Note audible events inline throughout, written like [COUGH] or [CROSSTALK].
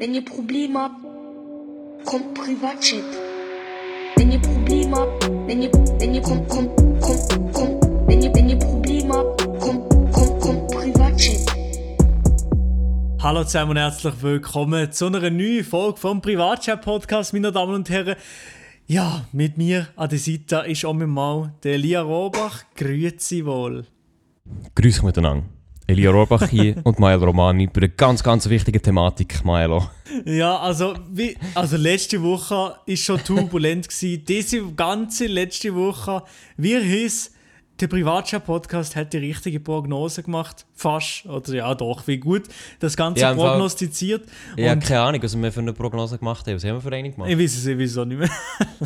Wenn ihr Probleme habt, kommt Privatchat. Wenn ihr Probleme habt, wenn ihr, wenn ihr, kommt, kommt, kommt, kommt, wenn ihr, wenn ihr Probleme habt, kommt, kommt, kommt Privatchat. Hallo zusammen und herzlich willkommen zu einer neuen Folge vom Privatchat-Podcast, meine Damen und Herren. Ja, mit mir an der Seite ist auch mal der Elia Robach. Grüezi wohl. Grüß miteinander. Elia Rohrbach hier und Mael Romani bei einer ganz, ganz wichtigen Thematik, Maelo. Ja, also, wie, also letzte Woche war schon turbulent. gewesen. Diese ganze letzte Woche, wie hieß der Privatchat-Podcast hat die richtige Prognose gemacht. Fast. Oder ja, doch, wie gut. Das Ganze Ja, Fall- prognostiziert. Ich habe keine Ahnung, was wir für eine Prognose gemacht haben. Was haben wir für eine gemacht? Ich weiß es, ich weiß es auch nicht mehr.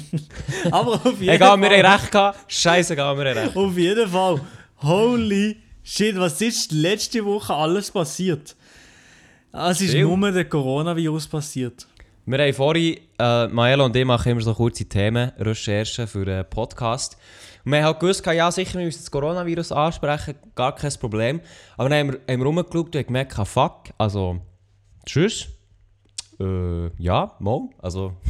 [LAUGHS] Aber auf jeden Egal, wir Fall. haben recht gehabt. Scheißegal, wir haben recht. Auf jeden Fall. Holy shit, was ist letzte Woche alles passiert? Es ist Viel. nur der Coronavirus passiert. Wir haben vorhin, äh, Maelo und ich machen immer so kurze Themenrecherchen für einen Podcast. Und wir haben halt gewusst, ja sicher, wir müssen das Coronavirus ansprechen, gar kein Problem. Aber dann haben wir, haben wir rumgeschaut und gemerkt, ah, fuck, also, tschüss. Äh, ja, mal, also... [LAUGHS]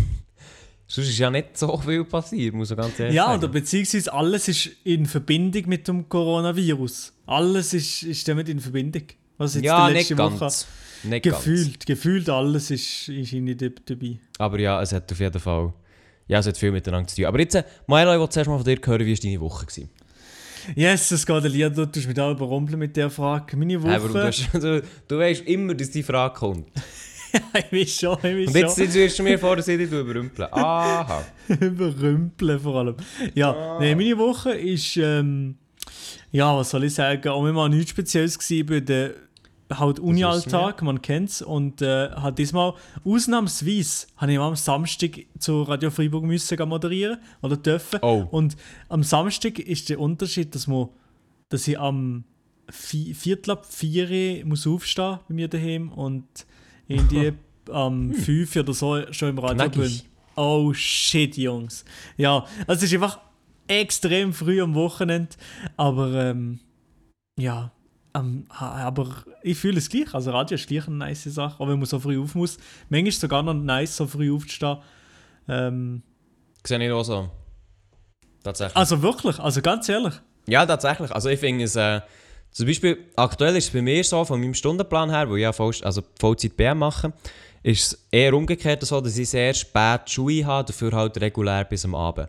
Sonst ist ja nicht so viel passiert, muss ich ganz ehrlich Ja, sagen. oder beziehungsweise alles ist in Verbindung mit dem Coronavirus. Alles ist, ist damit in Verbindung. Was jetzt ja, die nicht letzte Woche ganz. Nicht ganz. gefühlt, gefühlt alles ist, ist irgendwie dab- dabei. Aber ja, es hat auf jeden Fall. Ja, es hat viel miteinander zu tun. Aber jetzt, äh, Maelo, ich wollte zuerst mal von dir hören, wie war deine Woche? Gewesen? Yes, es geht Elia, du tust mich da überrumpeln mit der Frage. Meine Hey, warum du, Woche. hast, [LAUGHS] du, du weißt immer, dass die Frage kommt. [LAUGHS] ich weiß schon, ich weiß Und jetzt, schon. jetzt wirst du mir vor, dass ich dich überrümpeln. Aha. [LAUGHS] Überrümpeln vor allem. Ja, nee, meine Woche ist, ähm, ja, was soll ich sagen, auch immer nichts Spezielles gewesen bei der halt Uni-Alltag, man kennt's und äh, hat diesmal ausnahmsweise habe ich am Samstag zu Radio Freiburg müssen moderieren oder dürfen Oh. und am Samstag ist der Unterschied, dass man, dass ich am Vi- Viertel ab vier muss aufstehen bei mir daheim und irgendwie [LAUGHS] am fünf oder so schon im Radio Knackig. bin. Oh shit, Jungs. Ja, also es ist einfach extrem früh am Wochenende, aber ähm, ja, ähm, aber ich fühle es gleich. Also Radio ist gleich eine nice Sache, auch wenn man so früh auf muss. Manchmal ist es sogar noch nice, so früh aufzustehen. Ähm, Sehe ich auch so. Tatsächlich. also wirklich, also ganz ehrlich. Ja, tatsächlich. Also ich finde es, äh, zum Beispiel, aktuell ist es bei mir so, von meinem Stundenplan her, wo ich ja voll, also Vollzeit BM mache, ist es eher umgekehrt so, dass ich sehr spät Schuhe habe, dafür halt regulär bis am Abend.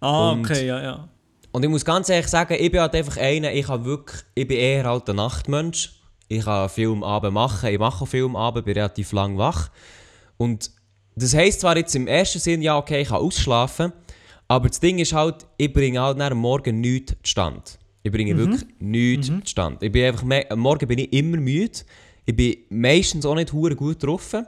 Ah, Und- okay, ja, ja. Und ich muss ganz ehrlich sagen, ich bin halt einfach einer, ich, habe wirklich, ich bin eher halt ein Nachtmensch. Ich kann viel am Abend machen, ich mache auch viel am Abend, bin relativ lang wach. Und das heisst zwar jetzt im ersten Sinn, ja okay, ich kann ausschlafen, aber das Ding ist halt, ich bringe halt nach am Morgen nichts zustande. Ich bringe wirklich nichts zustande. Ich bin einfach, am Morgen bin ich immer müde, ich bin meistens auch nicht hure gut getroffen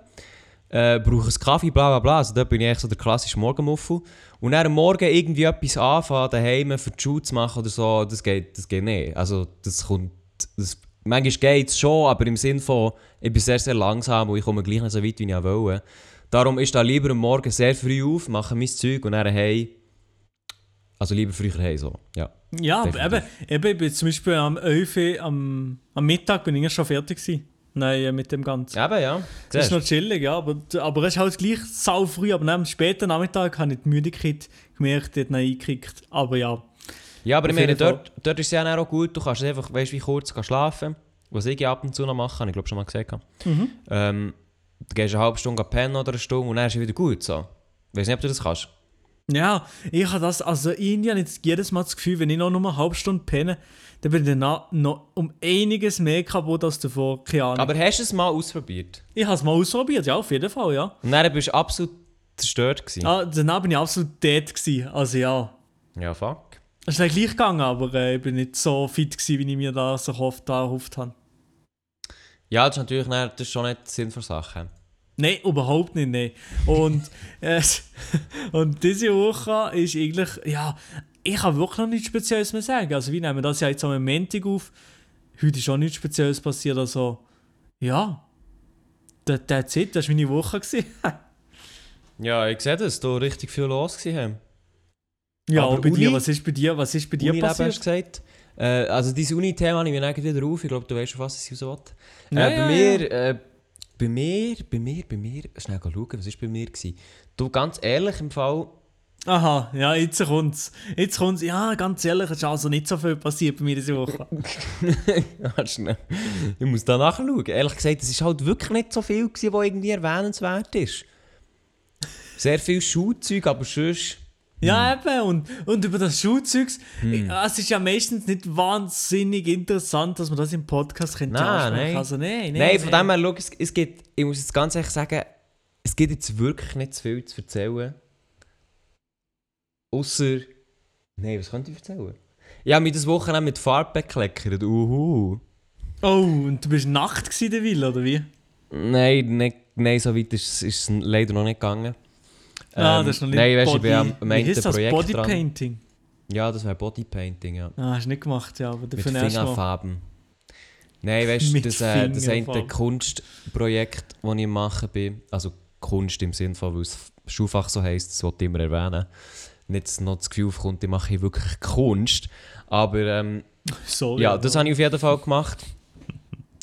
äh, brauche einen Kaffee, bla bla bla. Also da bin ich echt so der klassische Morgenmuffel. Und dann am Morgen irgendwie etwas anfangen, daheim für die Schule zu machen oder so, das geht, das geht nicht. Also das kommt... Das, manchmal geht es schon, aber im Sinn von, ich bin sehr, sehr langsam und ich komme gleich nicht so weit, wie ich auch will. Darum ist da lieber am Morgen sehr früh auf, mache mein Zeug und dann hey. Also lieber früher hey so, ja. Ja, aber eben, eben, ich bin zum Beispiel am 11 Uhr am, am Mittag bin ich schon fertig gewesen. Nein, äh, mit dem Ganzen. Eben, ja. Das ist noch chillig, ja, aber, aber es ist halt gleich sau früh, aber am späten Nachmittag habe ich die Müdigkeit gemerkt, dort noch eingekriegt. Aber ja, Ja, aber ich meine, dort, dort ist es ja auch gut, du kannst einfach, weißt wie kurz gehen schlafen. Was ich ab und zu noch mache, habe ich glaube schon mal gesagt. Mhm. Ähm, du gehst eine halbe Stunde pennen oder eine Stunde und dann ist es wieder gut. So. Weiß nicht, ob du das kannst. Ja, ich habe das, also ich jetzt jedes Mal das Gefühl, wenn ich noch nur eine halbe Stunde penne, dann bin ich danach noch um einiges mehr kaputt als davor, keine Ahnung. Aber hast du es mal ausprobiert? ich habe es mal ausprobiert, ja, auf jeden Fall, ja. Und dann bist du absolut zerstört gewesen. Ah, danach bin ich absolut dead gewesen, also ja. Ja, fuck. Es ist gleich gegangen, aber äh, ich bin nicht so fit gewesen, wie ich mir das so oft erhofft habe. Ja, das ist natürlich dann, das ist schon nicht Sinn der Sache. Nein, überhaupt nicht, nein. Und, [LAUGHS] äh, und diese Woche ist eigentlich, ja, ich kann wirklich noch nichts Spezielles mehr sagen. Also wir nehmen das ja jetzt am Montag auf. Heute ist auch nichts Spezielles passiert, also ja, that, that's it, das war meine Woche. [LAUGHS] Ja, ich sehe das, da richtig viel los gewesen. ja, Aber bei Uni- dir, was ist bei dir, was ist bei dir Unileben hast du passiert? gesagt. Äh, also dieses Uni-Thema nehme ich wieder auf. Ich glaube, du weißt schon, was ich raus will. Ja, äh, ja, bei mir, äh, bei mir, bei mir, bei mir, schnell schauen, was war bei mir? Gewesen? Du, ganz ehrlich, im Fall, Aha, ja, jetzt kommt's. Jetzt kommt's. Ja, ganz ehrlich, es ist also nicht so viel passiert bei mir diese Woche. [LAUGHS] Ja, schnell. Ich muss da nachschauen. Ehrlich gesagt, es war halt wirklich nicht so viel, gewesen, was irgendwie erwähnenswert ist. Sehr viel Schulzeug, aber sonst... Ja, eben. Und, und über das Schulzeugs, es ist ja meistens nicht wahnsinnig interessant, dass man das im Podcast könnte Nein, nein. Also, nein, nein. Nein, von dem her, schau, es, es gibt, ich muss jetzt ganz ehrlich sagen, es gibt jetzt wirklich nicht zu viel zu erzählen. Außer. Nein, was könnte ich erzählen? Ich habe mich das Wochenende mit Farbe bekleckert. Uhu. Oh, und du bist Nacht in der Villa, oder wie? Nein, nicht, nein, so weit ist es leider noch nicht gegangen. Ah, Ähm, das ist noch nicht Nein, weißt du, ich Body... bin am, Ende das? Projekt dran. Bodypainting? Ja, das wäre Bodypainting, ja. Ah, hast du nicht gemacht, ja, aber Mit dafür mal. Fingerfarben. Nein, weißt du, [LAUGHS] Mit das, äh, das Fingerfarben. Kunstprojekt, das ich mache, bin, also Kunst im Sinne von, weil es Schulfach so heisst, das wollte ich immer erwähnen. Nicht dass noch das Gefühl aufkommt, ich mache wirklich Kunst. Aber ähm, [LAUGHS] Sorry. ja, das habe ich auf jeden Fall gemacht.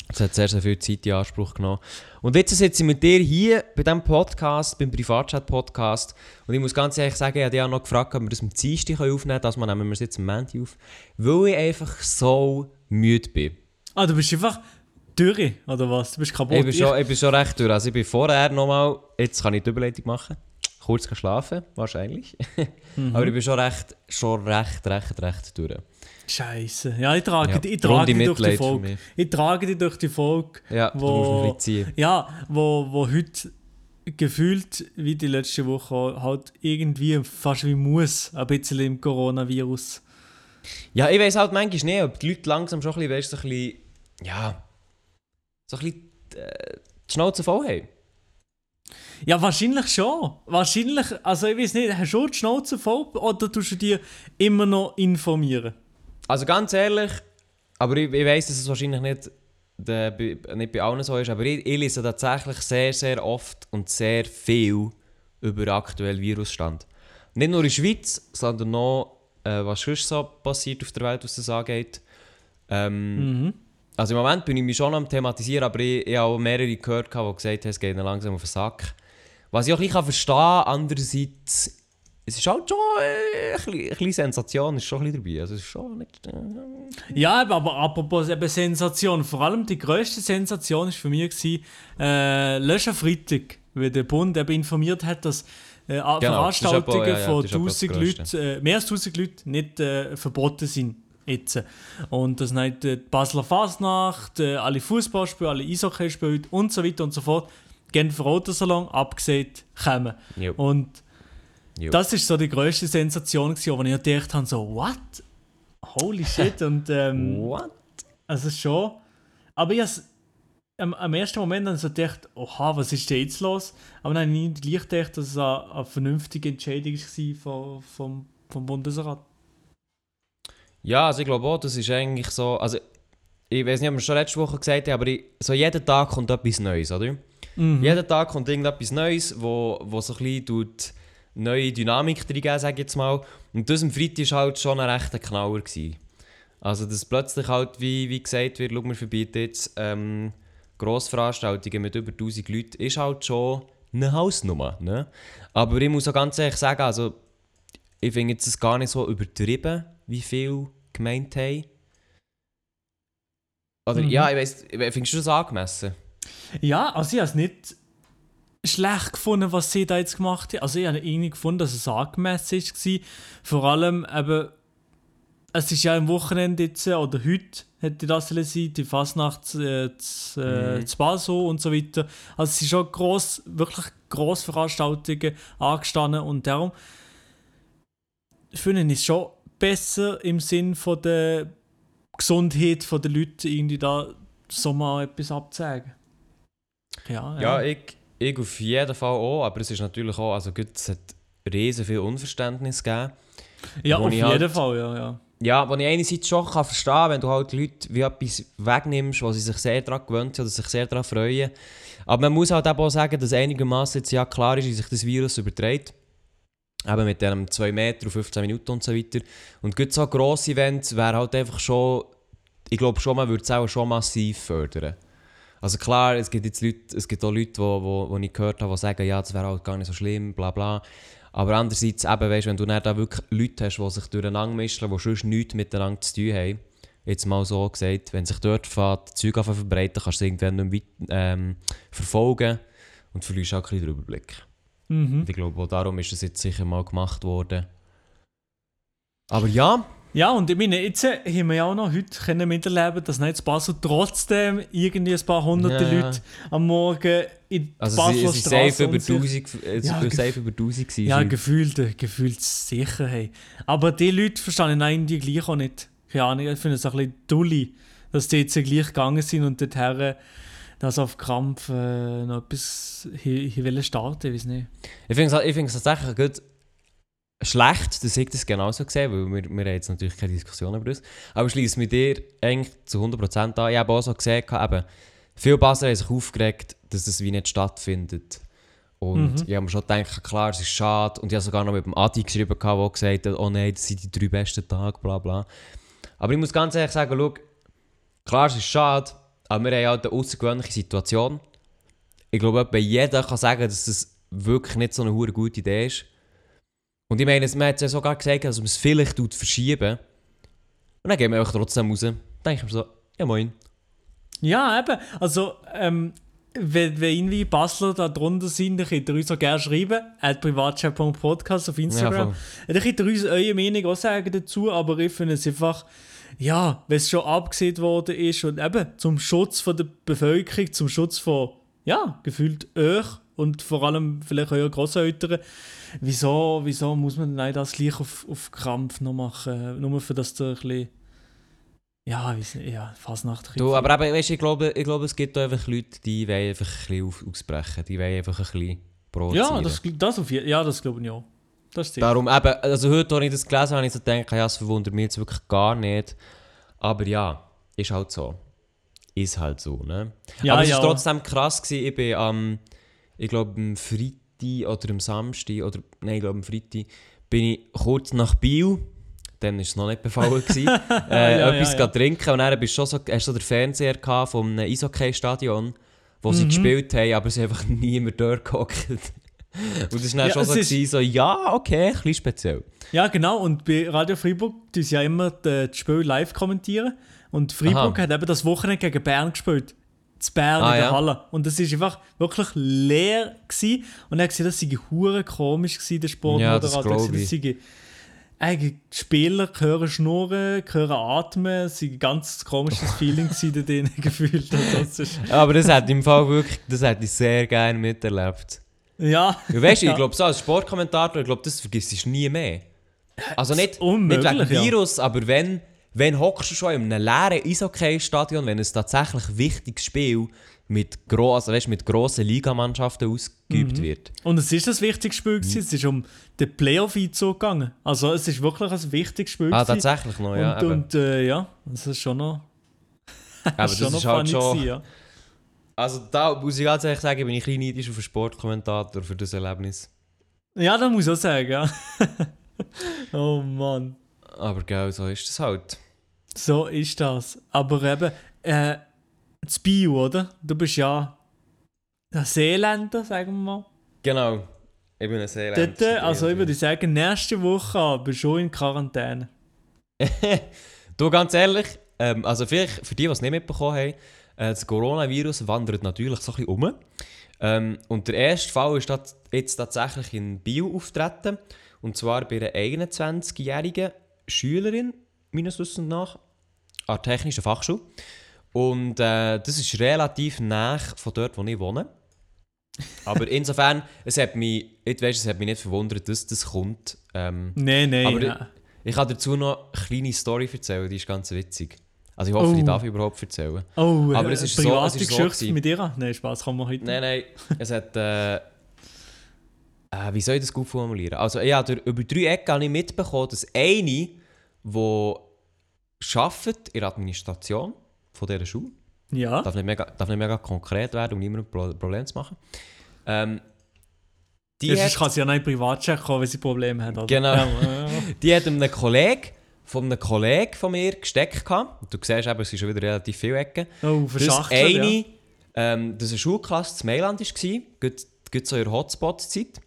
Das hat sehr, sehr viel Zeit in Anspruch genommen. Und jetzt sitze ich mit dir hier bei diesem Podcast, beim Privatchat-Podcast. Und ich muss ganz ehrlich sagen, ich habe dich auch noch gefragt, ob wir das am Dienstag aufnehmen können. Das nehmen wir es jetzt am Montag auf. Weil ich einfach so müde bin. Ah, du bist einfach durch, oder was? Du bist kaputt. Ich bin, schon, ich bin schon recht durch. Also ich bin vorher nochmal, jetzt kann ich die Überleitung machen, kurz schlafen, wahrscheinlich. [LAUGHS] Mhm. Aber ich bin schon recht, schon recht, recht, recht durch. Scheiße. Ja, ich trage, Ja, dich- ich trage dich durch die Folge. Ich trage dich durch die Folge. Ja, Wo-. Ja, wo, wo heute gefühlt, wie die letzte Woche, halt irgendwie fast wie muss, ein bisschen im Coronavirus. Ja, ich weiß halt manchmal nicht, ob die Leute langsam schon ein bisschen, weißt, so ein bisschen, ja, so ein bisschen äh, die Schnauze voll haben. Ja, wahrscheinlich schon. Wahrscheinlich, also ich weiß nicht, hast du die Schnauze voll oder tust du dir immer noch informieren? Also ganz ehrlich, aber ich, ich weiss, dass es wahrscheinlich nicht, der, bei- nicht bei allen so ist, aber ich, ich lese tatsächlich sehr, sehr oft und sehr viel über den aktuellen Virusstand. Nicht nur in der Schweiz, sondern noch, äh, was sonst so passiert auf der Welt, was das angeht. Ähm, Mhm. Also im Moment bin ich mich schon am thematisieren, aber ich, ich habe auch mehrere gehört, die gesagt haben, es geht ihnen langsam auf den Sack. Was ich auch ein bisschen verstehen kann, andererseits, es ist halt schon äh, ein bisschen, ein bisschen Sensation, ist schon ein bisschen dabei. Also es ist schon nicht... Äh, Ja, aber apropos eben Sensation, vor allem die grösste Sensation war für mich gewesen, äh, letzten Freitag, weil der Bund eben informiert hat, dass äh, Genau, Veranstaltungen aber- ja, ja, von das ist aber das 1000 Grösste. Leuten, äh, mehr als 1000 Leuten nicht äh, verboten sind. Jetzt. Und das nennt äh, die Basler Fasnacht, äh, alle Fußballspiele, alle Eishockeyspiele und so weiter und so fort. Genfer Autosalon, abgesehen, kommen. jo. Und Jo. das ist so die grösste Sensation, gewesen, wo ich gedacht habe, so, what? Holy [LAUGHS] shit. Und ähm, What? also schon. Aber ich am, am ersten Moment dann so gedacht, oha, was ist denn jetzt los? Aber dann habe ich nicht gleich gedacht, dass es eine, eine vernünftige Entscheidung war vom, vom, vom Bundesrat. Ja, also ich glaube auch, das ist eigentlich so... Also ich weiß nicht, ob wir es schon letzte Woche gesagt haben, aber ich, so jeden Tag kommt etwas Neues, oder? Mhm. Jeden Tag kommt irgendetwas Neues, wo, wo so ein bisschen tut neue Dynamik reingeben, sage ich jetzt mal. Und das am Freitag war halt schon ein rechter Knaller. Gewesen. Also, dass plötzlich halt, wie, wie gesagt wird, schau, wir verbieten jetzt ähm, Grossveranstaltungen mit über 1000 Leuten, ist halt schon eine Hausnummer. Ne? Aber ich muss auch ganz ehrlich sagen, also, ich finde jetzt das gar nicht so übertrieben, wie viel gemeint haben. Oder Mhm. ja, ich weiss, findest du das angemessen? Ja, also ich habe es nicht schlecht gefunden, was sie da jetzt gemacht haben. Also ich habe irgendwie gefunden, dass es angemessen war. Vor allem eben, es ist ja am Wochenende jetzt, äh, oder heute hätte das sein, die Fasnacht äh, zu, äh, Mhm. Basel und so weiter. Also es sind schon gross, wirklich grosse Veranstaltungen angestanden und darum finde ich es schon besser im Sinn von der Gesundheit der Leute, irgendwie da so mal etwas abzusagen. Ja, Ja, ich, ich auf jeden Fall auch, aber es ist natürlich auch, also gut, es hat riesen viel Unverständnis gegeben. ja auf jeden halt- Fall, ja, ja. Ja, was ich einerseits schon kann verstehen kann, wenn du halt Leute wie etwas wegnimmst, wo sie sich sehr daran gewöhnt oder sich sehr daran freuen. Aber man muss halt auch sagen, dass einigermaßen jetzt ja klar ist, wie sich das Virus überträgt. Eben mit dem 2 Meter auf 15 Minuten und so weiter. Und gut so grosse Events wäre halt einfach schon, ich glaube schon, man würde es auch schon massiv fördern. Also klar, es gibt jetzt Leute, es gibt auch Leute, die wo, wo ich gehört habe, die sagen, ja, das wäre halt gar nicht so schlimm, bla bla. Aber andererseits, eben, weißt, wenn du dann da wirklich Leute hast, die sich durcheinander mischen, die sonst nichts miteinander zu tun haben, jetzt mal so gesagt, wenn sich dort fährt, Zeug verbreiten, kannst du es irgendwann nicht mehr ähm, verfolgen und verlierst auch ein bisschen den Überblick. Mhm. Und ich glaube, auch darum ist das jetzt sicher mal gemacht worden. Aber ja, Ja, und ich meine, jetzt äh, haben wir ja auch noch heute können miterleben, dass nicht Basel trotzdem irgendwie ein paar hunderte Ja. Leute am Morgen in also Basler sie, sie safe Straße über und sich- 1000, es Ja, safe über 1000 gewesen. Ja, gefühlt, äh, gefühlt sicher. Hey. Aber die Leute verstehen irgendwie gleich auch nicht. Keine Ahnung, ich finde es ein bisschen dulli, dass die jetzt gleich gegangen sind und dorthin das auf Krampf äh, noch etwas hier, hier wollen starten, weiß nicht. Ich finde es ich find's tatsächlich gut schlecht, dass ich das genauso sehe, weil wir, wir haben jetzt natürlich keine Diskussion über das. Aber ich schließe mit dir eigentlich zu 100% an. Ich habe auch so gesehen, eben, viele Basler haben sich aufgeregt, dass das wie nicht stattfindet. Und Mhm. ich habe mir schon gedacht, klar, es ist schade. Und ich habe sogar noch mit dem Adi geschrieben, der gesagt hat, oh nein, das sind die drei besten Tage, bla bla. Aber ich muss ganz ehrlich sagen, schau, klar, es ist schade, aber wir haben halt eine außergewöhnliche Situation. Ich glaube, etwa jeder kann sagen, dass das wirklich nicht so eine gute Idee ist. Und ich meine, man hat ja sogar gesagt, dass man es vielleicht tut verschieben. Und dann gehen wir einfach trotzdem raus. Dann denke ich mir so, ja moin. Ja, eben. Also, ähm, wenn, wenn irgendwie Basler da drunter sind, dann könnt ihr uns auch gerne schreiben. At privatchat.podcast auf Instagram. voll. dann könnt ihr uns eure Meinung auch sagen dazu, aber ich finde es einfach, ja, wenn es schon abgesehen worden ist und eben zum Schutz von der Bevölkerung, zum Schutz von, ja, gefühlt euch und vor allem vielleicht euren Grosseltern, wieso, wieso muss man denn das gleich auf, auf Krampf noch machen? Nur für das ihr ein bisschen, ja, weiß nicht, ja, Fasnacht. Du, aber eben, weißt, ich, glaube, ich glaube, es gibt einfach Leute, die wollen einfach ein bisschen auf, ausbrechen. Die wollen einfach ein bisschen provozieren. Ja, das, das auf Ja, das glaube ich auch. Das ist Darum eben, also heute, als ich das gelesen habe, habe ich so gedacht, ja, es verwundert mich jetzt wirklich gar nicht. Aber ja, ist halt so. Ist halt so, ne? Ja, Aber es ja. war trotzdem krass, gewesen. ich bin am, ich glaube am Freitag oder am Samstag, oder, nein, ich glaube am Freitag, bin ich kurz nach Biel, dann war es noch nicht befallen, gewesen, [LAUGHS] äh, Ja, etwas ja, ja. trinken und dann bist schon so, hast du so den Fernseher gehabt vom Eishockey-Stadion, wo Mhm. sie gespielt haben, aber sie einfach [LAUGHS] niemand dort gehockt. Und das war dann Ja, schon es so, ist- gewesen, so, ja, okay, ein bisschen speziell. Ja, genau. Und bei Radio Freiburg tun sie ja immer die- das Spiel live kommentieren. Und Freiburg Aha. hat eben das Wochenende gegen Bern gespielt. zu Bern Ah, in der ja. Halle. Und das war einfach wirklich leer. Gewesen. Und er hat gesagt, das sei hure komisch gewesen, der Ja, das Sportmoderator. Das sei eigentlich die Spieler hören schnurren, hören atmen. Es sei ein ganz komisches [LAUGHS] Feeling da drin [LAUGHS] gefühlt. Das ist, Aber das ich im Fall wirklich, das hätte ich sehr gerne miterlebt. Ja. Ja, weißt du, Ja. ich glaube, so als Sportkommentator, ich glaube, das vergisst du nie mehr. Also nicht, nicht wegen ja. Virus, aber wenn, wenn hockst du schon in einem leeren Eishockey-Stadion, wenn ein tatsächlich wichtiges Spiel mit, gro also, weißt, mit grossen Ligamannschaften ausgeübt Mhm. wird. Und es ist das wichtigste Spiel. gewesen. Es ist um den Playoff-Einzug gegangen. Also es ist wirklich ein wichtiges Spiel. Ah, gewesen. tatsächlich noch, ja. Und, und äh, ja, das ist schon noch, aber [LAUGHS] das schon noch ist halt schon... gewesen, ja. Also da muss ich ganz ehrlich sagen, bin ich ein bisschen neidisch auf einen Sportkommentator für das Erlebnis. Ja, das muss ich auch sagen, ja. [LAUGHS] oh Mann. Aber gell, so ist das halt. So ist das. Aber eben, äh, das Bio, oder? Du bist ja ein Seeländer, sagen wir mal. Genau. Ich bin ein sehr Dort, also ich würde sagen, nächste Woche bist du schon in Quarantäne. [LAUGHS] Du, ganz ehrlich, ähm, also vielleicht für die, die es nicht mitbekommen haben, äh, das Coronavirus wandert natürlich so ein bisschen um. Ähm, und der erste Fall ist jetzt tatsächlich in Bio auftreten. Und zwar bei einer 21-jährigen Schülerin, meines Wissens nach, an der Technischen Fachschule. Und äh, das ist relativ nah von dort, wo ich wohne. [LAUGHS] Aber insofern, es hat mich, ich weiss, es hat mich nicht verwundert, dass das kommt. Ähm, Nein, nein. Aber ja. ich kann dazu noch eine kleine Story erzählen, die ist ganz witzig. Also ich hoffe, Oh. darf ich überhaupt erzählen. Oh, aber äh, es ist so- private es ist so Geschichte gewesen. mit dir? Nein, Spaß, kann man heute. Nein, nein, es hat... Äh, äh, wie soll ich das gut formulieren? Also ja, durch, über drei Ecken habe ich mitbekommen, dass eine, die arbeitet in der Administration von dieser Schule, Ja. darf nicht mega, darf nicht mega konkret werden, um niemandem Pro Problem zu machen, ähm, die, Ja, hat, kann sie ja noch in Privatcheck kommen, wenn sie Probleme hat. Oder? Genau. Die hat einem Kollegen von einem Kollegen von mir gesteckt gehabt. Du siehst eben, es sind schon wieder relativ viele Ecken. Oh, verschachtelt, eine ja. ähm, dass eine Schulklasse zu Mailand war, gerade so in Hotspot-Zeit.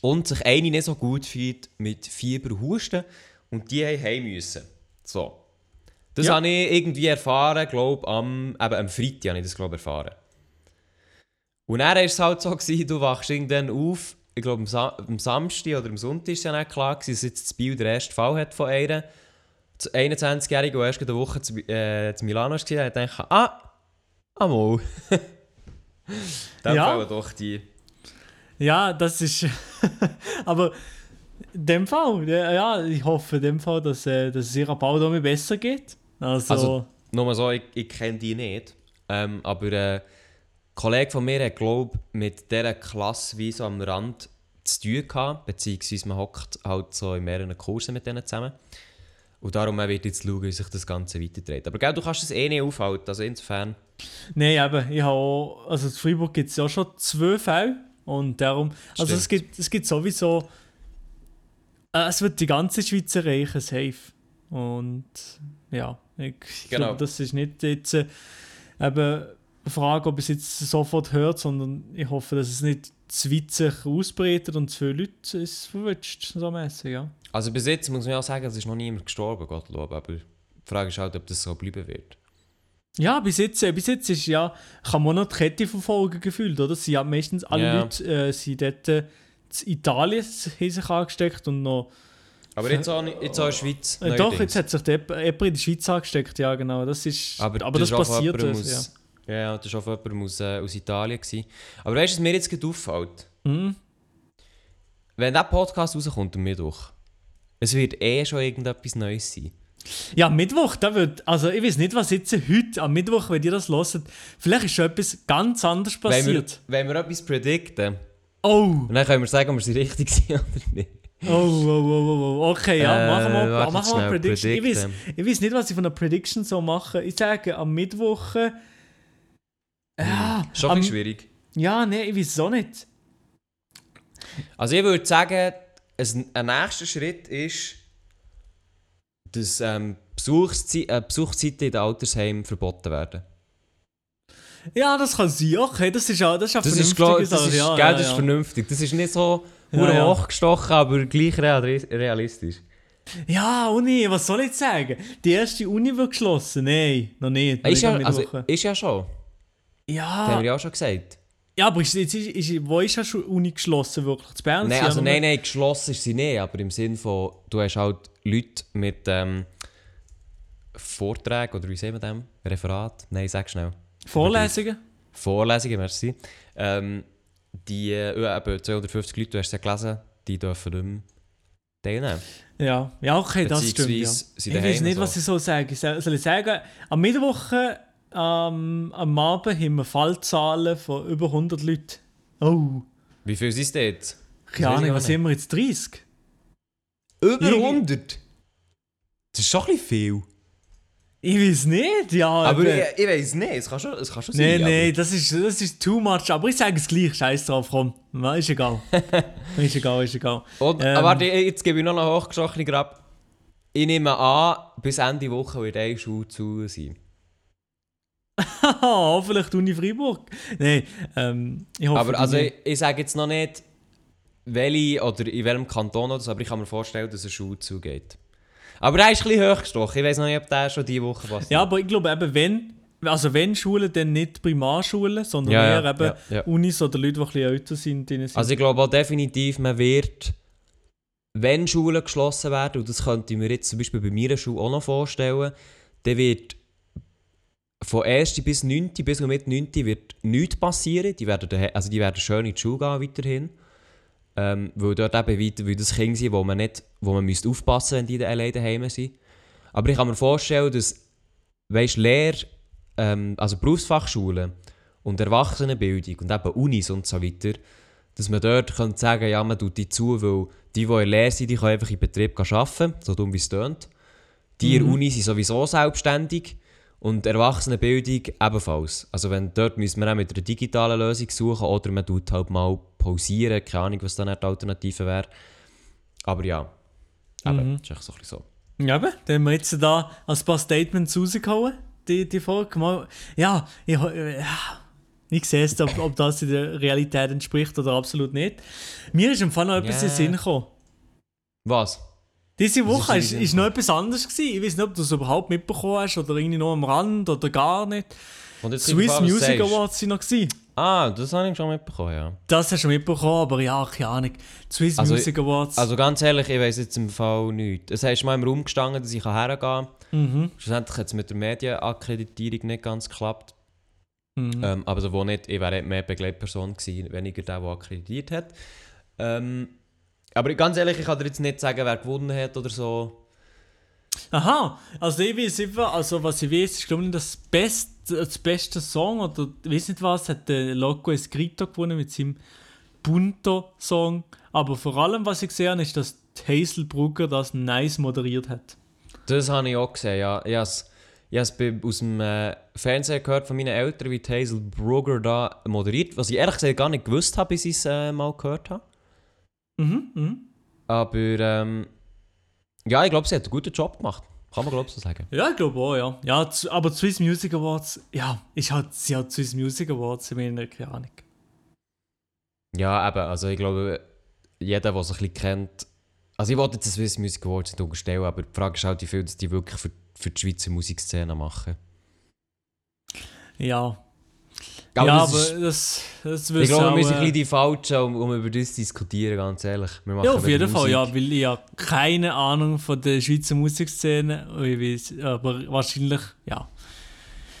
Und sich eine nicht so gut fühlt mit Fieber Husten. Und die haben heim müssen. So. Das Ja. habe ich irgendwie erfahren, glaube am, eben am Freitag habe ich das, glaube erfahren. Und dann war es halt so, gewesen, du wachst irgendwann auf, ich glaube am, Sa am Samstag oder am Sonntag war es ja nicht klar, gewesen, dass jetzt das Biel der erste Fall hat von einer. Das 21-Jährige, der erst in der Woche zu, äh, zu Milano war, hat gedacht, ah, mal. [LAUGHS] Dann Ja. fallen doch die... Ja, das ist. [LAUGHS] aber in dem Fall, ja, ich hoffe in dem Fall, dass, äh, dass es ihrer mir besser geht. Also, Also- Nur so, ich, ich kenne die nicht. Ähm, aber äh, Kollege von mir hat, glaube mit dieser Klasse wie so am Rand zu tun gehabt, beziehungsweise man hockt halt so in mehreren Kursen mit denen zusammen. Und darum wird jetzt schauen, wie sich das Ganze weiterdreht. Aber gell, du kannst es eh nicht aufhalten, also insofern... Nein, eben, ich habe auch, also in Freiburg gibt es ja schon zwei Fälle und darum, also es Stimmt. gibt, es gibt sowieso, äh, es wird die ganze Schweiz erreichen, safe. Und ja, ich, Genau. glaube, das ist nicht jetzt äh, eben Frage, ob es jetzt sofort hört, sondern ich hoffe, dass es nicht zu weit sich ausbreitet und zu viele Leute es verwünscht, so mäßig, ja. Also bis jetzt muss man ja sagen, es ist noch niemand gestorben, Gottlob. Aber die Frage ist halt, ob das so bleiben wird. Ja, bis jetzt, äh, bis jetzt ist ja, kann man noch die Kette verfolgen gefühlt, oder? Sie haben meistens alle Ja. Leute äh, sind dort äh, in Italien haben sich angesteckt und noch. Aber jetzt auch, nicht- jetzt auch in der Schweiz. Äh, doch, jetzt hat sich der jemand in der Schweiz angesteckt, ja genau. Das ist. Aber, Aber, das, auch von passiert. Das, aus, ja. ja, das war auch von jemandem aus, äh, aus Italien. Gewesen. Aber weißt du, was mir jetzt gerade auffällt? Mhm. Wenn dieser Podcast rauskommt am Mittwoch, es wird eh schon irgendetwas Neues sein. ja, Mittwoch, da wird. Also, ich weiß nicht, was jetzt heute am Mittwoch, wenn ihr das hört, vielleicht ist schon etwas ganz anderes Wenn wir, passiert. wenn wir etwas predikten, Oh, und dann können wir sagen, ob wir sie richtig [LAUGHS] sind oder nicht. oh, oh, oh, oh, oh. Okay, ja, Äh, machen wir, wartet machen wir schnell, Prediction. Ich weiß, predikten. ich weiß nicht, was ich von einer Prediction so mache. Ich sage, am Mittwoch. Schon ein bisschen schwierig. Ja, nee, ich weiß es auch nicht. Also ich würde sagen, ein, nächster Schritt ist, dass ähm, Besuchszei äh, Besuchszeiten in den Altersheimen verboten werden. Ja, das kann sein. Okay, das ist ja, das ist ja Das ist, vernünftige glaub, das ist, ja, gell, ja, das ist vernünftig. Das ist nicht so Ja, ja. hochgestochen, aber gleich real- realistisch. Ja, Uni, was soll ich sagen? Die erste Uni wird geschlossen. Nein, noch nicht. Noch Ist nicht ja, also, ist ja schon. Das haben ja, wir ja auch schon gesagt. ja, aber ist, jetzt ist, ist, wo ist ja schon Uni geschlossen wirklich? Zu Bern? Nein, also nein, nein, geschlossen ist sie nicht, aber im Sinn von, du hast halt Leute mit ähm, Vorträgen, oder wie sehen wir dem? Referat? Nein, sag schnell. Vorlesungen? Vorlesungen, merci. Ähm, die, äh, ja, eben 250 Leute, du hast es ja gelesen, die dürfen nicht mehr teilnehmen. Ja, ja, okay, das stimmt. Ja. Ich weiß nicht, so. was ich so sagen soll. Soll ich sagen, am Mittwoch ähm, am Abend haben wir Fallzahlen von über 100 Leuten. Oh, Wie viel sind es? Das keine weiß ich Ahnung, was sind wir jetzt? 30? Über Irgendwie- 100? Das ist schon ein bisschen viel. Ich weiß nicht, ja. Aber ich, ich weiß nicht, es kann schon, es kann schon Nein, sein. nein, das ist, das ist too much. Aber ich sage es gleich, scheiß drauf, komm. Ist egal. [LAUGHS] ist egal, ist egal. Aber, Und, Ähm. aber warte, jetzt gebe ich noch einen hochgeschochenen Grab. Ich nehme an, bis Ende Woche wird eine Schule zu sein. [LAUGHS] Vielleicht Uni Freiburg. Nein, ähm, ich hoffe. Aber also ich, ich sage jetzt noch nicht, welche oder in welchem Kanton oder so, aber ich kann mir vorstellen, dass eine Schule zugeht. Aber der ist ein bisschen hochgestochen. Ich weiß noch nicht, ob der schon diese Woche passiert. ja, aber ich glaube eben, wenn, also wenn Schulen, dann nicht Primarschulen, sondern Ja, eher ja, eben ja. Unis oder Leute, die ein bisschen älter sind. sind. Also ich glaube auch definitiv, man wird, wenn Schulen geschlossen werden, und das könnte ich mir jetzt zum Beispiel bei meiner Schule auch noch vorstellen, dann wird von 1. bis 9. bis und mit 9. wird nichts passieren. Die werden, dahe- also die werden schön in die Schule gehen weiterhin. Ähm, weil dort eben weiter, weil das Kinder sind, wo man, nicht, wo man müsste aufpassen wenn die alleine daheim sind. Aber ich kann mir vorstellen, dass weißt, Lehr, ähm, also Berufsfachschulen und Erwachsenenbildung und eben Unis und so weiter, dass man dort könnte sagen ja, man tut die zu, weil die, die in Lehre sind, die können einfach in Betrieb arbeiten, so dumm wie es tönt. Die in der Uni sind sowieso selbstständig und Erwachsenenbildung ebenfalls. Also wenn, dort müssen wir auch mit einer digitalen Lösung suchen oder man tut halt mal pausieren, keine Ahnung, was dann die Alternative wäre. Aber ja, eben, Mhm. das ist echt so ein bisschen so. Ja, eben, dann haben wir jetzt da ein paar Statements rausgehauen. die, die Folge mal. Ja, ich, äh, ja, ich sehe es, ob, ob das in der Realität entspricht oder absolut nicht. Mir ist im Fall noch etwas Ja. in den Sinn gekommen. Was? Diese Woche ist ist, ist, noch etwas anderes gewesen. Ich weiß nicht, ob du es überhaupt mitbekommen hast oder irgendwie noch am Rand oder gar nicht. Und jetzt Swiss Music. Awards sind noch gewesen. Ah, das habe ich schon mitbekommen, ja. Das hast du mitbekommen, aber ja, keine Ahnung. Swiss Also- Music Awards. Also ganz ehrlich, ich weiß jetzt im Fall nichts. Es hast mal im Raum gestanden, dass ich hergehen kann. mhm. Schlussendlich hat es mit der Medienakkreditierung nicht ganz geklappt. Mhm. Ähm, aber so wo nicht, ich wäre mehr Begleitperson gewesen, weniger der, der akkreditiert hat. Ähm, aber ganz ehrlich, ich kann dir jetzt nicht sagen, wer gewonnen hat oder so. Aha, also ich weiß einfach, also was ich weiß, ist glaube ich das beste, das beste Song oder ich weiß nicht was, hat der Loco Escrito gewonnen mit seinem Punto-Song. Aber vor allem, was ich gesehen habe, ist, dass Hazel Brugger das nice moderiert hat. Das habe ich auch gesehen, ja. Ich habe es, ich habe es aus dem äh, Fernsehen gehört von meinen Eltern, wie Hazel Brugger da moderiert, was ich ehrlich gesagt gar nicht gewusst habe, bis ich es äh, mal gehört habe. Mhm, mhm. Aber ähm, ja, ich glaube, sie hat einen guten Job gemacht. Kann man glaube ich so sagen. Ja, ich glaube auch, ja. ja. Aber Swiss Music Awards, ja, ist halt, sie hat Swiss Music Awards, ich meine, keine Ahnung. Ja, eben, also ich glaube, jeder, der es ein bisschen kennt, also ich wollte jetzt das Swiss Music Awards nicht unterstellen, aber die Frage ist halt, wie viel die wirklich für, für die Schweizer Musikszene machen. Ja. Aber ja, das aber das, das ich wissen glaube, auch, wir sind äh, ein bisschen die Falschen, um, um über das zu diskutieren, ganz ehrlich. Ja, auf jeden Fall, ja, weil ich ja keine Ahnung von der Schweizer Musikszene und ich weiß, aber wahrscheinlich, ja,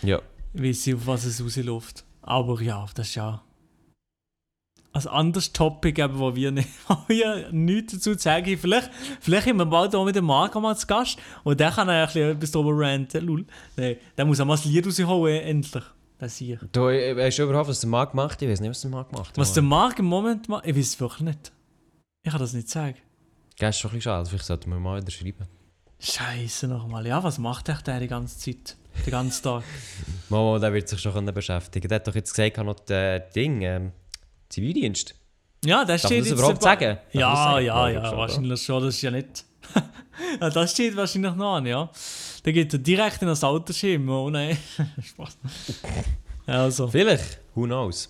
Ja. weiß ich, auf was es rausläuft. Aber ja, das ist ja ein anderes Topic, eben, wo wir, nicht, [LAUGHS] wo wir nichts dazu zu sagen. Vielleicht, vielleicht haben wir bald auch mit dem Marco mal zu Gast und der kann ja ein bisschen etwas darüber ranten, lul. Nee, der muss auch mal ein Lied rausholen, endlich. Das hier. Du, äh, weißt du überhaupt, was der Marc macht? Ich weiß nicht, was der Marc macht. Was der Marc im Moment macht, ich weiß es wirklich nicht. Ich kann das nicht sagen. Das ist schon ein bisschen schade, vielleicht sollten wir mal wieder schreiben. Scheiße nochmal. Ja, was macht echt der die ganze Zeit? Den ganzen Tag? [LAUGHS] Mama, der wird sich schon können beschäftigen. Der hat doch jetzt gesagt, er noch das Ding, ähm, Zivildienst. Ja, das Darf steht das jetzt überhaupt sagen? Darf man das Ja, sagen? ja, Ja, ja, schon, wahrscheinlich schon. Das ist ja nicht. [LAUGHS] [LAUGHS] ja, das steht wahrscheinlich noch an, ja. Da geht er direkt in das schieben. Oh nein. [LAUGHS] Spaß. Also. Vielleicht, who knows.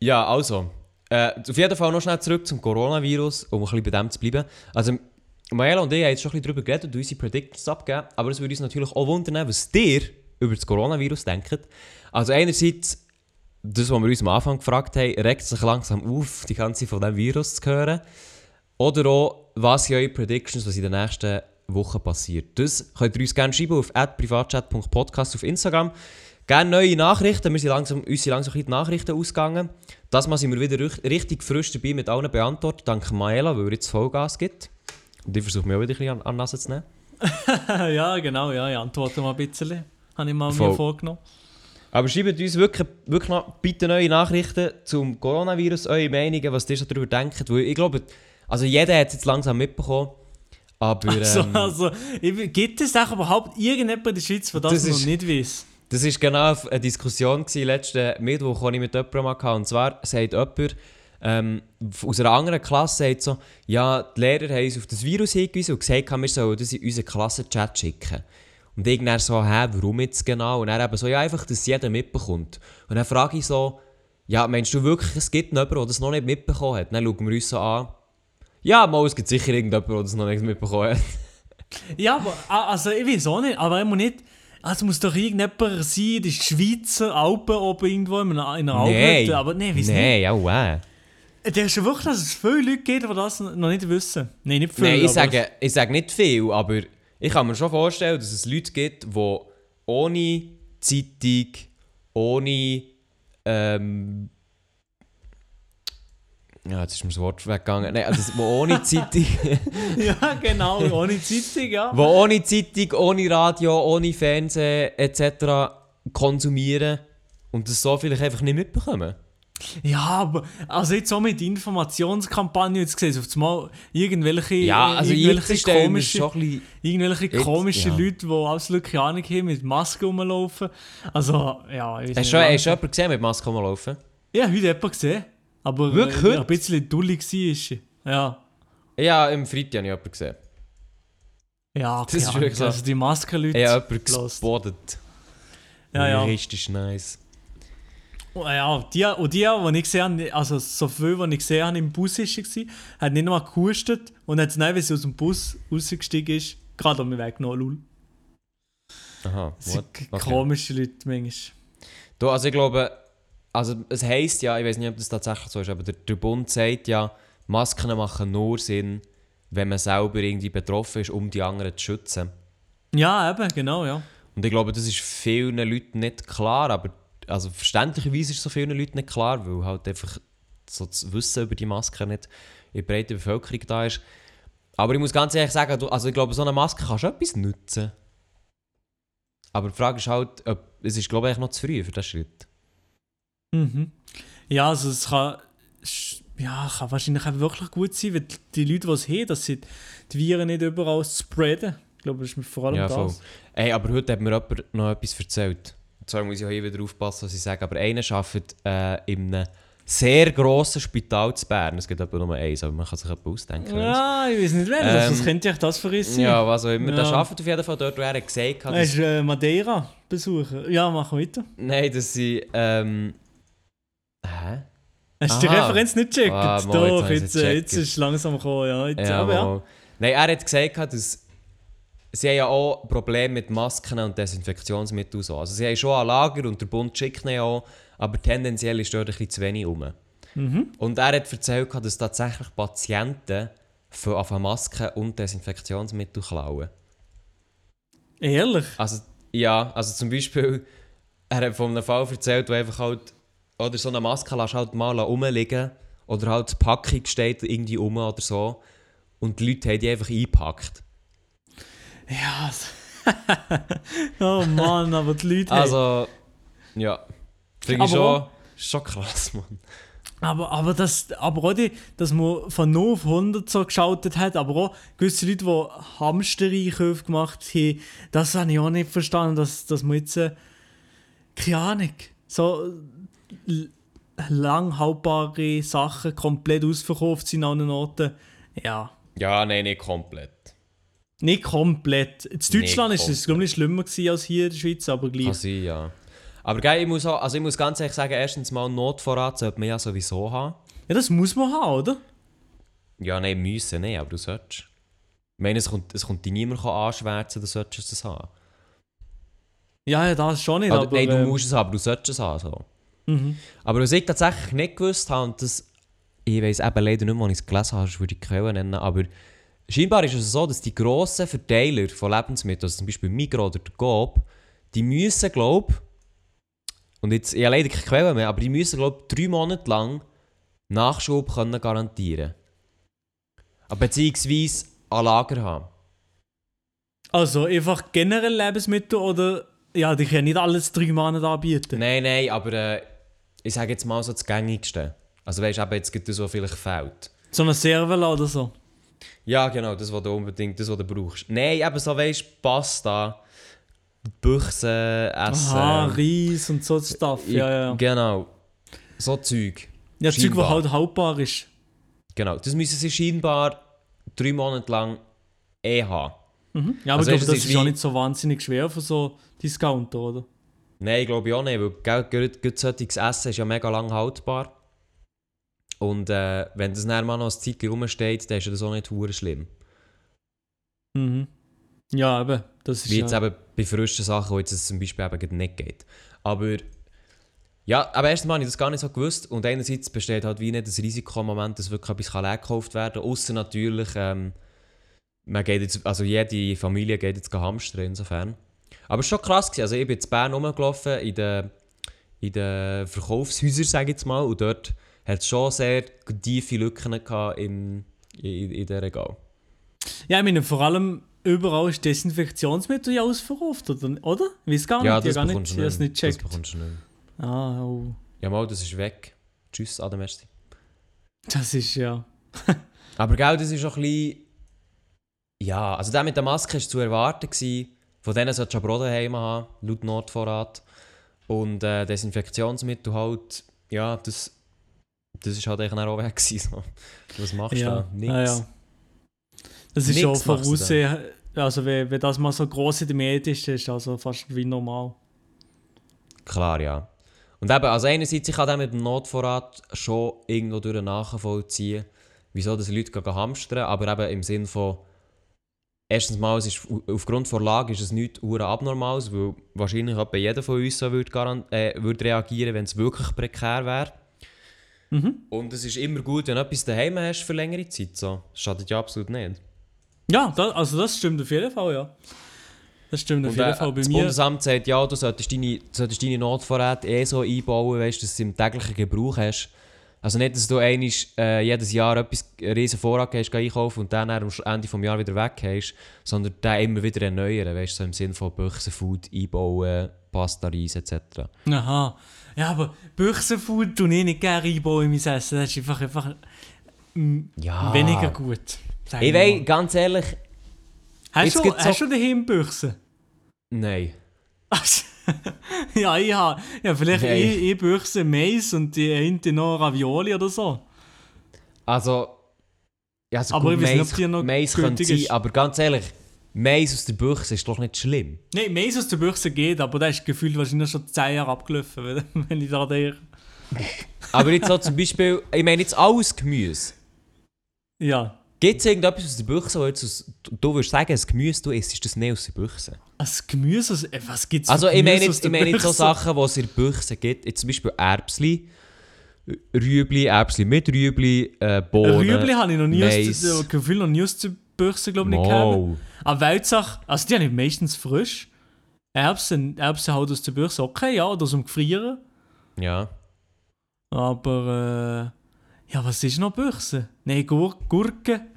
Ja, also, äh, auf jeden Fall noch schnell zurück zum Coronavirus, um ein bisschen bei dem zu bleiben. Also, Maela und ich haben jetzt schon ein bisschen darüber geredet und unsere Predictions abgegeben, aber es würde uns natürlich auch wundern, was ihr über das Coronavirus denkt. Also einerseits, das, was wir uns am Anfang gefragt haben, regt sich langsam auf, die ganze von diesem Virus zu hören. Oder auch, was sind eure Predictions, was in den nächsten Wochen passiert. Das könnt ihr uns gerne schreiben auf privatchat.podcast auf Instagram. Gerne neue Nachrichten. Wir sind langsam, uns sind langsam die Nachrichten ausgegangen. Das Mal sind wir wieder rich- richtig frisch dabei mit allen beantwortet. Dank Maela, weil er jetzt Vollgas gibt. Und ich versuche mich auch wieder ein bisschen an, an Nase zu nehmen. [LAUGHS] ja, genau, ja, ich antworte mal ein bisschen. Habe ich mal Voll. mir vorgenommen. Aber schreibt uns wirklich, wirklich noch bitte neue Nachrichten zum Coronavirus, eure Meinungen, was ihr darüber denkt. Weil ich glaube, also jeder hat es jetzt langsam mitbekommen. Aber Also, ähm, also, gibt es auch überhaupt irgendjemand in der Schweiz, der das, Das noch ist- nicht weiß? Das war genau eine Diskussion gewesen, letzten Mittwoch, die ich mit jemandem hatte. Und zwar sagt jemand ähm, aus einer anderen Klasse sagt so, ja, die Lehrer haben uns auf das Virus hingewiesen und gesagt, wir sollen das in unseren Klassenchat schicken. Und ich dann so, hä, warum jetzt genau? Und er eben so, ja, einfach, dass jeder mitbekommt. Und dann frage ich so, ja, meinst du wirklich, es gibt jemanden, der das noch nicht mitbekommen hat? Dann schauen wir uns so an. Ja, mal, es gibt sicher irgendjemanden, der das noch nicht mitbekommen hat. Ja, aber also ich weiß auch nicht, aber immer nicht. Also muss doch irgendjemand sein, die Schweizer Alpen oben irgendwo in einer, in einer Alpenhütte. Aber nee, weiß Nein, ja, wow. nicht. Der ist schon wirklich, dass es viele Leute gibt, die das noch nicht wissen. Nein, nicht viele. Nein, ich sage, ich sage nicht viel, aber ich kann mir schon vorstellen, dass es Leute gibt, die ohne Zeitung, ohne. Ähm, ja, jetzt ist mir das Wort weggegangen. Nein, also, die ohne [LAUGHS] Zeitung, [LAUGHS] Ja, genau, ohne Zeitung, ja. die ohne Zeitung, ohne Radio, ohne Fernsehen etc. konsumieren und das so vielleicht einfach nicht mitbekommen. Ja, aber also jetzt auch mit Informationskampagnen jetzt gesehen, auf einmal irgendwelche, Ja, also irgendwelche komische, bisschen. irgendwelche Jetzt, komische ja. Leute, die absolut keine Ahnung haben, mit Maske rumlaufen. Also, ja, ich weiß Hast du schon, ja. hast du jemanden gesehen mit Maske rumlaufen? Ja, heute jemanden gesehen. Aber Wirklich äh, ein bisschen dullig war. Ja. Ja, im Freitag habe ich jemanden gesehen. Ja, Das ist wirklich so. Also die Maskenleute. Jemanden Lost. gespottet. Ja, ja. Richtig nice. Oh, ja, die, und die, die ich gesehen habe, also so viel, die ich gesehen habe im Bus, war, hat nicht nur gehustet und hat dann, wenn sie aus dem Bus rausgestiegen ist, gerade an mir weggenommen. Lul. Aha, Das sind Okay. komische Leute manchmal. Du, also ich glaube, also es heisst ja, ich weiß nicht, ob das tatsächlich so ist, aber der, der Bund sagt ja, Masken machen nur Sinn, wenn man selber irgendwie betroffen ist, um die anderen zu schützen. Ja, eben, genau, ja. Und ich glaube, das ist vielen Leuten nicht klar, aber also verständlicherweise ist es so vielen Leuten nicht klar, weil halt einfach so das Wissen über die Maske nicht in der breiten Bevölkerung da ist. Aber ich muss ganz ehrlich sagen, du, also ich glaube, so eine Maske kann schon etwas nutzen. Aber die Frage ist halt, ob, es ist glaube ich noch zu früh für diesen Schritt. Mhm. Ja, also es kann, ja, kann wahrscheinlich auch wirklich gut sein, weil die Leute, die es haben, dass sie die Viren nicht überall spreaden. Ich glaube, das ist mir vor allem Ja, voll. das. Ey, aber heute hat mir jemand noch etwas erzählt. Und zwar muss ich auch hier wieder aufpassen, was ich sage. Aber einer arbeitet äh, in einem sehr grossen Spital zu Bern. Es gibt aber nur eins, aber man kann sich etwas ausdenken. Ja, ich weiß nicht wer, Ähm, das könnte ja das für uns sein. Ja, was auch immer. Der Ja. arbeitet auf jeden Fall dort, wo er gesagt hat, dass, ist äh, Madeira besuchen. Ja, machen wir weiter. nein, dass sie... Ähm, hä? Hast du die Aha. Referenz nicht gecheckt? Ah, mal, jetzt Doch, habe jetzt, äh, jetzt gecheckt. ist es langsam gekommen. Ja, jetzt, Ja, aber ja. mal. Nein, er hat gesagt, dass sie haben ja auch Probleme mit Masken und Desinfektionsmitteln und so. Also sie haben schon ein Lager und der Bund schickt ihn auch, aber tendenziell ist dort ein bisschen zu wenig rum. Mhm. Und er hat erzählt, dass tatsächlich Patienten von auf Masken und Desinfektionsmittel klauen. Ehrlich? Also, ja, also zum Beispiel, er hat von einem Fall erzählt, wo einfach halt, oder so eine Maske lässt halt mal rumliegen oder halt die Packung steht irgendwie um oder so und die Leute haben die einfach eingepackt. Ja. [LAUGHS] oh Mann, aber die Leute. Also, ja. Finde ich schon, schon krass, Mann. Aber, aber, das, aber auch die, dass man von 0 auf 100 so geschaltet hat, aber auch gewisse Leute, die Hamster-Einkäufe gemacht haben, das habe ich auch nicht verstanden, dass, dass man jetzt, äh, keine Ahnung, so lang haltbare Sachen komplett ausverkauft sind an den Orten. Ja, Ja, nein, nicht komplett. nicht komplett. In Deutschland ist es, glaube ich, schlimmer gewesen als hier in der Schweiz, aber Kann gleich. sein, ja. Aber geil, ich muss, auch, also ich muss ganz ehrlich sagen, erstens mal Notvorrat sollte man ja sowieso haben. Ja, das muss man haben, oder? Ja, nein, müssen nicht, aber du solltest. Ich meine, es kommt, es kommt dich niemand anschwärzen, du solltest es haben. Ja, ja, das schon nicht, Oder, aber... nein, du ähm, musst es haben, aber du solltest es haben. So. Mhm. Aber was ich tatsächlich nicht gewusst habe, und das, ich weiß eben leider nicht, wann ich es gelesen habe, würde ich die Quelle nennen, aber scheinbar ist es so, dass die grossen Verteiler von Lebensmitteln, also zum Beispiel Migros oder der Coop, die müssen, glaube und jetzt, ich habe leider keine Quelle mehr, aber die müssen, glaube drei Monate lang Nachschub können garantieren. Aber Beziehungsweise an Lager haben. Also einfach generell Lebensmittel oder... Ja, die können nicht alles drei Monate anbieten. Nein, nein, aber äh, ich sage jetzt mal so das Gängigste. Also weißt du, eben, jetzt gibt es so vielleicht fehlt. So eine Servala oder so. Ja, genau, das, was du unbedingt das, was du brauchst. Nein, eben so, weißt du, Pasta, Büchse, Essen. Aha, Reis und so Stuff. Ja, ja, ja. Genau. So Zeug. Ja, Zeug, das scheinbar. halt haltbar ist. Genau. Das müssen sie scheinbar drei Monate lang eh haben. Mhm. Ja, aber Also ich glaube, das ist auch nicht so wahnsinnig schwer für so Discounter, oder? Nein, glaube ich auch nicht, weil gell, gerade- gerade solches Essen ist ja mega lang haltbar. Und äh, wenn das dann mal noch ein Zeit rumsteht, dann ist ja das auch nicht hure schlimm. Mhm. Ja, eben. Das ist Wie jetzt ja... eben bei frischen Sachen, wo jetzt es zum Beispiel eben nicht geht. Aber ja, aber erstens mal habe ich das gar nicht so gewusst. Und einerseits besteht halt wie nicht das Risiko im Moment, dass wirklich etwas leer gekauft werden kann. Außer natürlich, ähm, man geht jetzt, also jede Familie geht jetzt hamstern insofern. Aber es war schon krass. Gewesen. Also ich bin in Bern rumgelaufen, in den, in den Verkaufshäusern, sage ich jetzt mal. Und dort hat es schon sehr tiefe Lücken gehabt im, in, in den Regal. ja, ich meine, vor allem überall ist Desinfektionsmittel ja ausverkauft, oder? oder? Ich weiß gar Ja, nicht, ich das gar nicht, ich habe es nicht Das gecheckt. bekommst du nicht. Ah, oh. Ja, mal, das ist weg. Tschüss, Adam, merci. Das ist ja... [LAUGHS] Aber gell, das ist auch ein bisschen... Ja, also der mit der Maske war zu erwarten. Gewesen. Von denen solltest du aber auch daheim haben, laut Nordvorrat. Und äh, Desinfektionsmittel halt, ja, das, das ist halt eigentlich auch weg [LAUGHS] gewesen. So. Was machst du Ja, da? Nix. ah, ja. Das ist Nix du da. voraussehen, also wenn, wenn das mal so groß in den Medien ist, ist das also fast wie normal. Klar, ja. Und eben, also einerseits, ich kann dann mit dem Notvorrat schon irgendwo durch nachvollziehen, wieso das Leute hamstern, aber eben im Sinn von, erstens mal, es ist, aufgrund der Lage ist es nichts abnormales, weil wahrscheinlich bei jeder von uns so würde, äh, würde reagieren, wenn es wirklich prekär wäre. Mhm. Und es ist immer gut, wenn du etwas daheim hast für längere Zeit. So. Das schadet ja absolut nicht. Ja, da, also das stimmt auf jeden Fall, ja. Das stimmt auf jeden äh, Fall bei das mir. Bundesamt sagt, ja, du solltest deine, solltest deine Notvorräte eh so einbauen, weißt, dass du sie im täglichen Gebrauch hast. Also nicht, dass du einisch, äh, jedes Jahr etwas, einen riesen Vorrat hast, einkaufen und dann am Ende des Jahres wieder weg hast, sondern den immer wieder erneuern, weißt, so im Sinne von Büchsenfood einbauen, Pasta, Reis etc. Aha. Ja, aber Büchsenfood tue ich nicht gerne einbauen in mein Essen. Das ist einfach, einfach Ja. weniger gut. Ich weiß, ganz ehrlich, Hast du, hast so- du daheim Büchsen? nein. [LAUGHS] ja, ich habe ja, vielleicht Nein. ich, ich Büchse Mais und die hinten noch Ravioli oder so. Also, ja, also Aber gut, ich weiß nicht, Mais, ob die noch Mais könnte sein, ist. aber ganz ehrlich, Mais aus der Büchse ist doch nicht schlimm. Nein, Mais aus der Büchse geht, aber der ist gefühlt wahrscheinlich schon 10 Jahre abgelaufen, [LAUGHS] wenn- ich da denke. Aber jetzt so zum Beispiel, ich meine jetzt alles Gemüse. Ja. Gibt es irgendetwas aus der Büchse, wo jetzt aus, du, würdest sagen, das Gemüse du isst, ist das nicht aus der Büchse? Das Gemüse, aus, äh, was gibt es Also ich meine aus jetzt, ich meine jetzt so? Sachen, die es in der Büchse gibt. Jetzt zum Beispiel Erbsli, Rüebli, Erbsli mit Rüebli, äh, Bohnen, Rüebli habe ich noch nie aus der, das Gefühl noch nie aus der Büchse, glaube ich, nicht gehabt. Aber Weltsache, also die habe ich meistens frisch. Erbsen, Erbsen halt aus der Büchse, okay, ja, oder dem Gefrieren. Ja. Aber, äh, ja, was ist noch Büchse? Nein, Gur Gurken.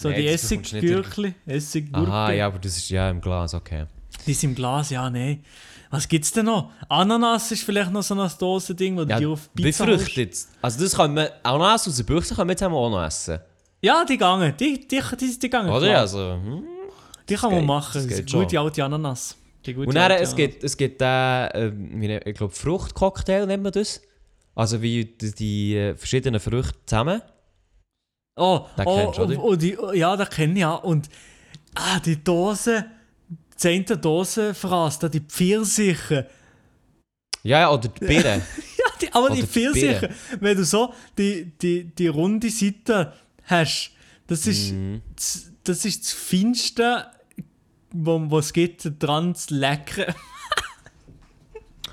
So Nein, die du Essiggürkli, Essiggurken. Aha, ja, aber das ist ja im Glas, okay. Die sind im Glas, ja, nein. Was gibt's denn noch? Ananas ist vielleicht noch so ein Dosending, wo du Ja, die auf Pizza Früchte haust. jetzt. Also das kann man, Ananas aus der Büchse kann man jetzt auch noch essen. Ja, die gangen. Die, die, die, die gangen. Oder? klar. Also, hm. die kann man geht, machen. das ist gute alte Ananas. Die Und dann, es gibt, es gibt den, äh, ich glaube, Fruchtcocktail nennt man das. Also wie die, die verschiedenen Früchte zusammen. Oh, Den oh, kennst du, oder? oh, oh, die, oh, ja, den kenne ich ja. Und ah, die Dose, die zehnte Dose fraß, da die Pfirsiche. Ja, ja, oder die Birne. [LAUGHS] Ja, die, aber die Oder die Pfirsiche, wenn du so die, die, die runde Seite hast, das ist, Mhm. das, das ist das Feinste, wo wo es geht, dran zu lecken.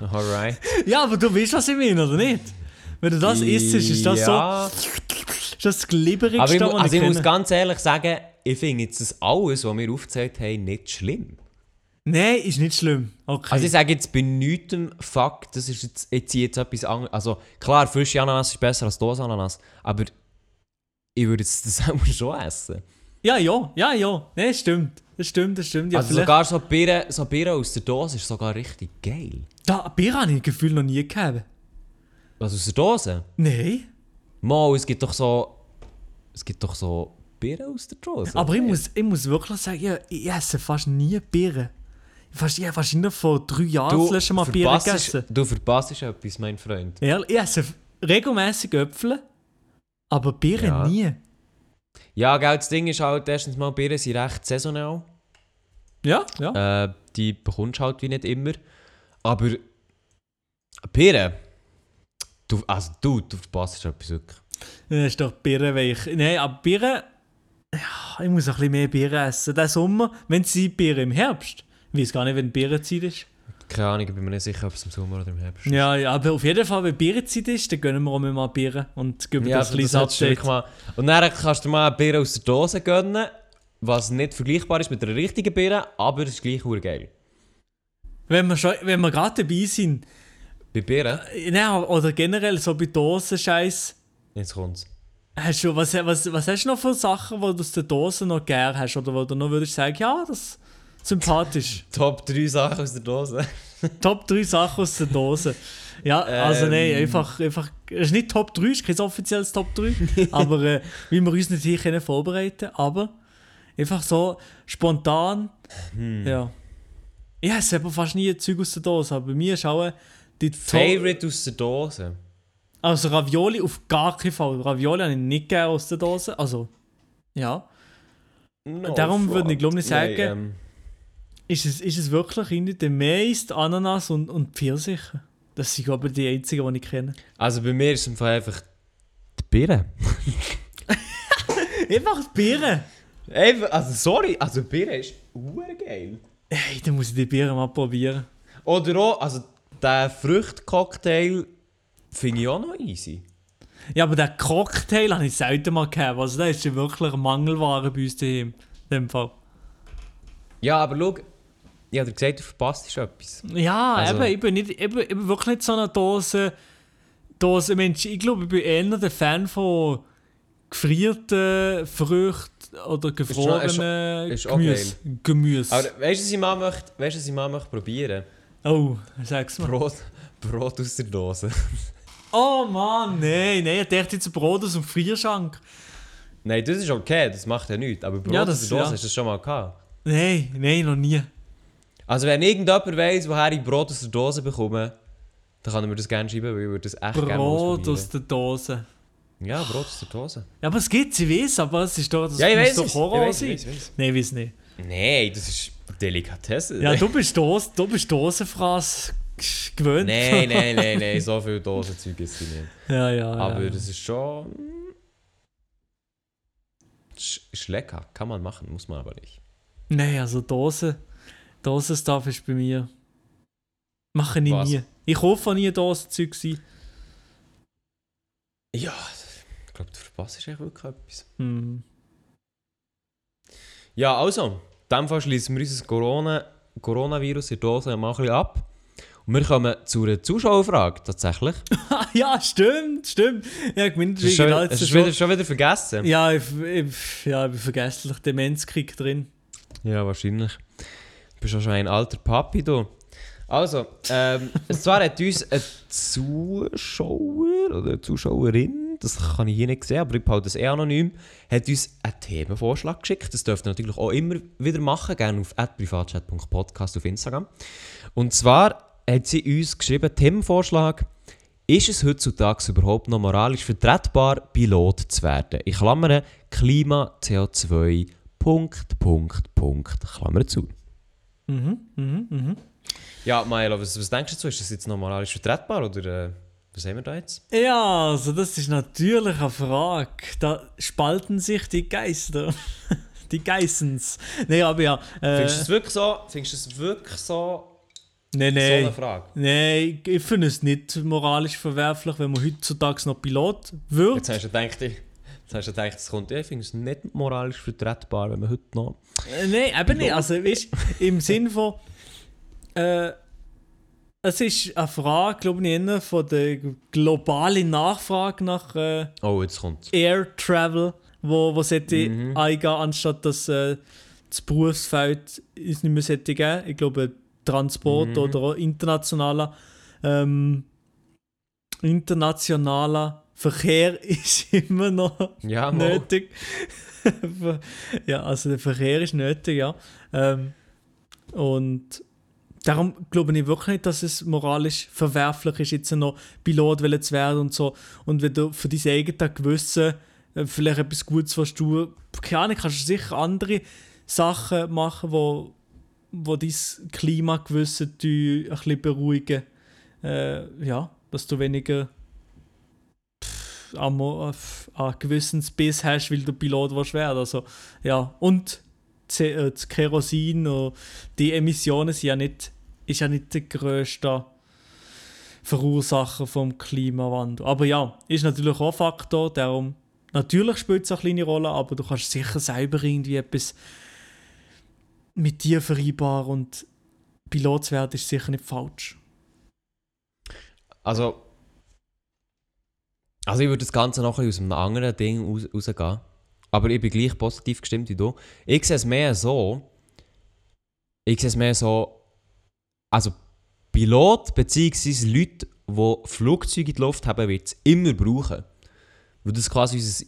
Alright. [LAUGHS] ja, aber du weißt, was ich meine, oder nicht? Wenn du das isst, ist das ja. so das, das glibberigste, Aber ich, mu- also ich muss ganz ehrlich sagen, ich finde jetzt das alles, was wir aufgezeigt haben, nicht schlimm. Nein, ist nicht schlimm. Okay. Also ich sage jetzt bei nichtem Fakt, das ist jetzt, ich ziehe jetzt etwas anderes. Also klar, frische Ananas ist besser als Dose-Ananas, aber ich würde jetzt das [LAUGHS] auch schon essen. Ja, ja, ja, ja. Nein, stimmt. Das stimmt, das stimmt. Ja, also vielleicht- sogar so Bier, so Bier aus der Dose ist sogar richtig geil. Da, Bier habe ich Gefühl noch nie gehabt. Was aus der Dose? Nein. Mal, es gibt doch so... Es gibt doch so Bier aus der Dose. Aber ich muss, ich muss wirklich sagen, ja, ich esse fast nie Bier. Fast, ich habe wahrscheinlich vor drei Jahren das letzte Mal Bier gegessen. Du verpasst etwas, mein Freund. Ehrlich, ich esse regelmäßig Äpfel, aber Bier Ja. nie. Ja, gell, das Ding ist halt, erstens mal, Bier sind recht saisonal. Ja, ja. Äh, die bekommst du halt wie nicht immer. Aber Bier, du, also du, du verpasst etwas wirklich. Das ist doch Birrenweich. Nein, aber Bier. Ja, ich muss ein bisschen mehr Bier essen. Der Sommer, wenn sie Bier im Herbst. Ich weiß gar nicht, wenn Bierenzeit ist. Keine Ahnung, ich bin mir nicht sicher, ob es im Sommer oder im Herbst ist. Ja, ja, aber auf jeden Fall, wenn Bierzeit ist, dann gönnen wir auch mal Bier und geben Ja, das also ein Update. mal. Und dann kannst du mal ein Bier aus der Dose gönnen, was nicht vergleichbar ist mit einer richtigen Bier, aber es ist gleich geil. Wenn wir, schon- wenn wir gerade dabei sind, Bei Bier, äh, nein, oder generell so bei Dosenscheiß, jetzt kommt's. hast du, was, was, was hast du noch für Sachen, die du aus der Dose noch gern hast? Oder wo du noch würdest sagen, ja, das ist sympathisch. [LAUGHS] Top 3 Sachen aus der Dose. [LAUGHS] Top 3 Sachen aus der Dose. Ja, also Ähm. nein, einfach, einfach, es ist nicht Top 3, es ist kein offizielles Top 3, [LAUGHS] aber äh, wie wir uns nicht hier können vorbereiten aber einfach so spontan, Hm. ja. Ich esse aber fast nie Zeug aus der Dose, aber bei mir ist auch äh, die Favorite aus der Dose. Also Ravioli auf gar keinen Fall. Ravioli habe ich nicht gerne aus der Dose, also, ja. No Darum würde ich, glaub ich, Nein, sagen- ähm, Ist es, ist es wirklich irgendwie der die Ananas und, und Pfirsiche? Das sind aber die einzigen, die ich kenne. also bei mir ist es im Fall einfach die Birne. [LAUGHS] Einfach die Birne. Einfach, also sorry, also Birne ist geil. Hey, dann muss ich die Birne mal probieren. Oder auch, also der Fruchtcocktail finde ich auch noch easy. Ja, aber den Cocktail habe ich selten mal gehabt. Also, der ist ja wirklich eine Mangelware bei uns daheim. In dem Fall. Ja, aber schau, ich habe dir gesagt, du verpasst etwas. Ja, Also- eben, ich bin, nicht, eben, ich bin wirklich nicht so eine Dose. Dose Mensch, ich glaube, ich bin eher der Fan von gefrierten Früchten oder gefrorenen ist auch Gemüse. Gemüse. Aber weißt du, was ich mal möchte, weißt, was ich mal möchte probieren? Oh, sag's mal. Brot, Brot aus der Dose. Oh Mann, nein, nein, ich dachte jetzt Brot aus dem Frierschrank. Nein, das ist okay, das macht ja nichts. Aber Brot Ja, aus das- der Dose ja. hast du das schon mal gehabt. Nein, nein, noch nie. Also wenn irgendjemand weiss, woher ich Brot aus der Dose bekomme, dann kann er mir das gerne schreiben, weil ich würde das echt gerne Brot aus der Dose. Ja, Brot aus der Dose. Ja, aber es gibt, ich weiß, aber es ist doch, das Ja, ich muss weiß doch es. Horror Ich weiss, sein. ich weiss, ich weiss. Nein, ich weiß nicht. Nein, das ist Delikatesse. Ja, du bist Dose, du bist Dosenfraß gewöhnt. Nein, [LAUGHS] nein, nein, nein, so viel Dosenzeug ist sie nicht. Ja, ja. Aber ja. das ist schon... Ist, lecker, kann man machen, muss man aber nicht. Nein, also Dose, Dosenstuff ist bei mir. Mache ich Was? nie. Ich kaufe nie Dosenzeug. sein. Ja, ich glaube, du verpasst echt wirklich etwas. Hm. Ja, also, in diesem Fall schließen wir unser Corona, Coronavirus in der Dose mal ein bisschen ab. Und wir kommen zu einer Zuschauerfrage, tatsächlich. [LAUGHS] Ja, stimmt, stimmt. Ja, gemeint, Das ist schon, hast du schon. wieder, schon wieder vergessen? Ja, ich, ich, ja, ich bin vergesslich Demenzkrieg drin. Ja, wahrscheinlich. Du bist auch schon ein alter Papi, du. Also, ähm, zwar hat uns ein Zuschauer oder eine Zuschauerin, das kann ich hier nicht sehen, aber ich behalte das eh anonym, hat uns einen Themenvorschlag geschickt. Das dürft ihr natürlich auch immer wieder machen, gerne auf privatchat.podcast auf Instagram. Und zwar hat sie uns geschrieben, Themenvorschlag, ist es heutzutage überhaupt noch moralisch vertretbar, Pilot zu werden? Ich klammere Klima, CO2, Punkt, Punkt, Punkt, Klammer zu. Mhm, mhm, mhm. Ja, Milo, was, was denkst du dazu? Ist das jetzt noch moralisch vertretbar oder äh, was haben wir da jetzt? Ja, also das ist natürlich eine Frage. Da spalten sich die Geister. [LAUGHS] die Geissens. Nee, aber ja. Äh, Findest du es wirklich so? Findest du es wirklich so, nee, so eine. Frage? Nein, ich finde es nicht moralisch verwerflich, wenn man heutzutage noch Pilot wird. Jetzt hast du gedacht, ich- jetzt hast du gedacht, es kommt. Ich finde es nicht moralisch vertretbar, wenn man heute noch. Äh, Nein, eben nicht. Also, weißt im Sinn von. Äh, es ist eine Frage, glaube ich, eher von der globalen Nachfrage nach äh, Oh, jetzt Air Travel, wo, wo sollte Mhm. eingehen, anstatt dass äh, das Berufsfeld es nicht mehr sollte geben. Ich glaube, Transport Mhm. oder internationaler, ähm, internationaler Verkehr [LAUGHS] ist immer noch Ja, nötig. [LAUGHS] ja, also der Verkehr ist nötig, ja. Ähm, und darum glaube ich wirklich nicht, dass es moralisch verwerflich ist, jetzt noch Pilot zu werden und so. Und wenn du für dein eigenes Gewissen äh, vielleicht etwas Gutes willst du, keine Ahnung, kannst du sicher andere Sachen machen, wo, wo dein Klimagewissen ein bisschen beruhigen. Äh, ja, dass du weniger an, an Gewissensbiss hast, weil du Pilot willst werden. Also, ja. Und äh, das Kerosin und die Emissionen sind ja nicht, ist ja nicht der grösste Verursacher vom Klimawandel. Aber ja, ist natürlich auch ein Faktor, darum natürlich spielt es eine kleine Rolle, aber du kannst sicher selber irgendwie etwas mit dir vereinbaren und Pilot zu werden ist sicher nicht falsch. Also. Also, ich würde das Ganze noch aus einem anderen Ding raus, rausgehen. Aber ich bin gleich positiv gestimmt wie du. Ich sehe es mehr so. Ich sehe es mehr so. Also, Pilot bzw. Leute, die Flugzeuge in die Luft haben, wird es immer brauchen. Weil das quasi unser,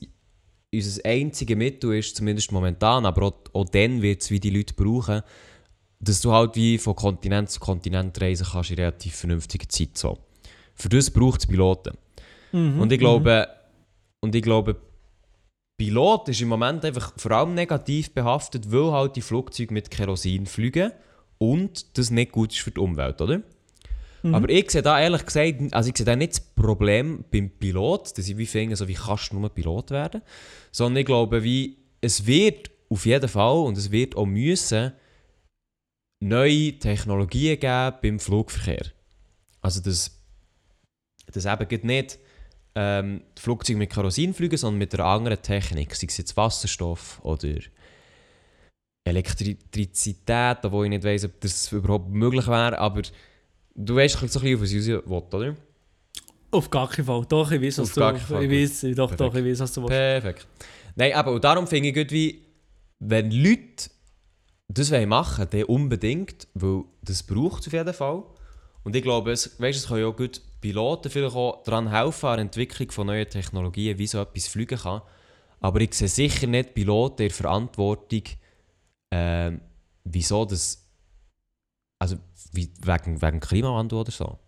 unser einziges Mittel ist, zumindest momentan. Aber auch, auch dann wird es wie die Leute brauchen, dass du halt wie von Kontinent zu Kontinent reisen kannst in relativ vernünftiger Zeit. So. Für das braucht es Piloten. Mhm, Und ich glaube, und ich glaube, Pilot ist im Moment einfach vor allem negativ behaftet, weil halt die Flugzeuge mit Kerosin fliegen und das nicht gut ist für die Umwelt, oder? Aber ich sehe da ehrlich gesagt, also ich sehe da nicht das Problem beim Pilot, dass ich wie finde, so wie kannst du nur Pilot werden, sondern ich glaube, wie es wird auf jeden Fall und es wird auch müssen neue Technologien geben beim Flugverkehr. Also das, das eben geht nicht ähm, Flugzeuge mit Kerosin fliegen, sondern mit einer anderen Technik, sei es jetzt Wasserstoff oder Elektrizität, wo ich nicht weiß, ob das überhaupt möglich wäre, aber du weißt so ein bisschen, auf was ich will, oder? Auf gar keinen Fall. Doch, ich weiß, was Auf du Ich weiß, doch, doch, Perfekt. ich weiß, was du willst. Perfekt. Nein, aber und darum finde ich gut, wie, wenn Leute das wollen machen dann unbedingt, weil das braucht es auf jeden Fall. Und ich glaube, es, weißt, es können ja auch gut Piloten vielleicht auch daran helfen, an der Entwicklung von neuen Technologien, wie so etwas fliegen kann. Aber ich sehe sicher nicht Piloten in der Verantwortung, ähm, wieso das. Also wie, wegen, wegen Klimawandel oder so.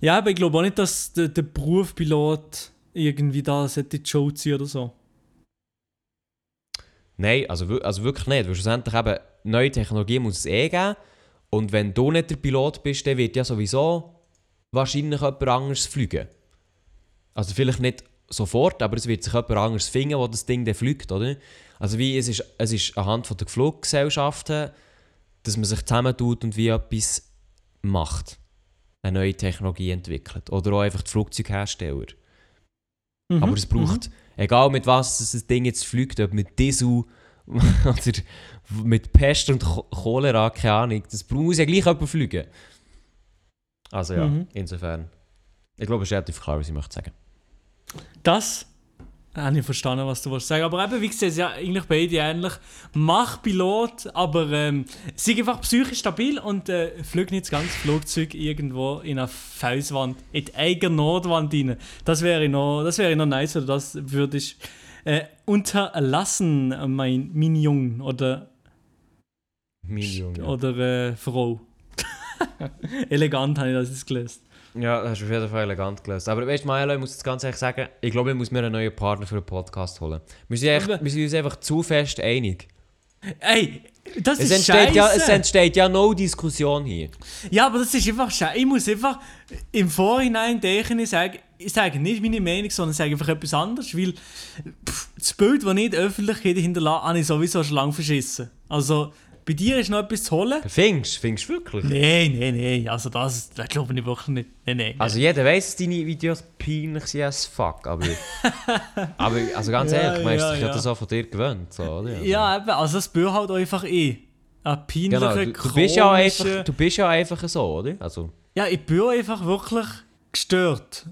Ja, aber ich glaube auch nicht, dass der, der Beruf Pilot irgendwie da in die Show ziehen oder so. Nein, also, also wirklich nicht. Weil schlussendlich eben, neue Technologie muss es eh geben. Und wenn du nicht der Pilot bist, dann wird ja sowieso wahrscheinlich jemand anderes fliegen. Also vielleicht nicht sofort, aber es wird sich jemand anderes finden, wo das Ding dann fliegt, oder? Also wie es ist, es ist anhand von der Fluggesellschaften, dass man sich zusammentut und wie etwas macht. Eine neue Technologie entwickelt. Oder auch einfach die Flugzeughersteller. Mhm, Aber es braucht, egal mit was das Ding jetzt fliegt, ob mit Diesel [LAUGHS] oder mit Pest und Ch- Cholera, keine Ahnung, das muss ja gleich jemand fliegen. Also ja, Mhm. insofern. Ich glaube, es ist relativ klar, was ich möchte sagen. Das habe ich verstanden, was du willst sagen. Aber eben, wie gesagt, ja eigentlich beide ähnlich. Mach Pilot, aber ähm, sei einfach psychisch stabil und äh, flieg nicht das ganze Flugzeug irgendwo in eine Felswand, in die eigene Nordwand rein. Das wäre noch, das wäre noch nice, oder das würde ich äh, unterlassen, mein, mein Jung oder, Million, oder äh, Frau. [LAUGHS] Elegant habe ich das jetzt gelöst. Ja, das hast du auf jeden Fall elegant gelöst. Aber weißt du, Maelo, ich muss jetzt ganz ehrlich sagen, ich glaube, ich muss mir einen neuen Partner für einen Podcast holen. Wir sind, echt, wir sind uns einfach zu fest einig. Ey, das Es ist entsteht, ja, es entsteht ja no Diskussion hier. Ja, aber das ist einfach scheiße. Ich muss einfach im Vorhinein denken, ich sage, ich sage nicht meine Meinung, sondern sage einfach etwas anderes, weil pff, das Bild, das nicht öffentlich hinterlasse, habe ich sowieso schon lange verschissen. Also, bei dir ist noch etwas zu holen? Findest findest du wirklich? Nein, nein, nein, also das, das glaube ich wirklich nicht. Nein, nein. Also jeder weiß, dass deine Videos peinlich sind as fuck, aber... [LAUGHS] aber also ganz Ja, ehrlich, meinst du, ja, ich ja. das auch von dir gewöhnt, so, oder? Also, ja, eben, also das Bild halt einfach eh. Ein peinlicher, Genau, du, du, bist ja einfach, du bist ja einfach so, oder? Also, Ja, ich bin einfach wirklich gestört.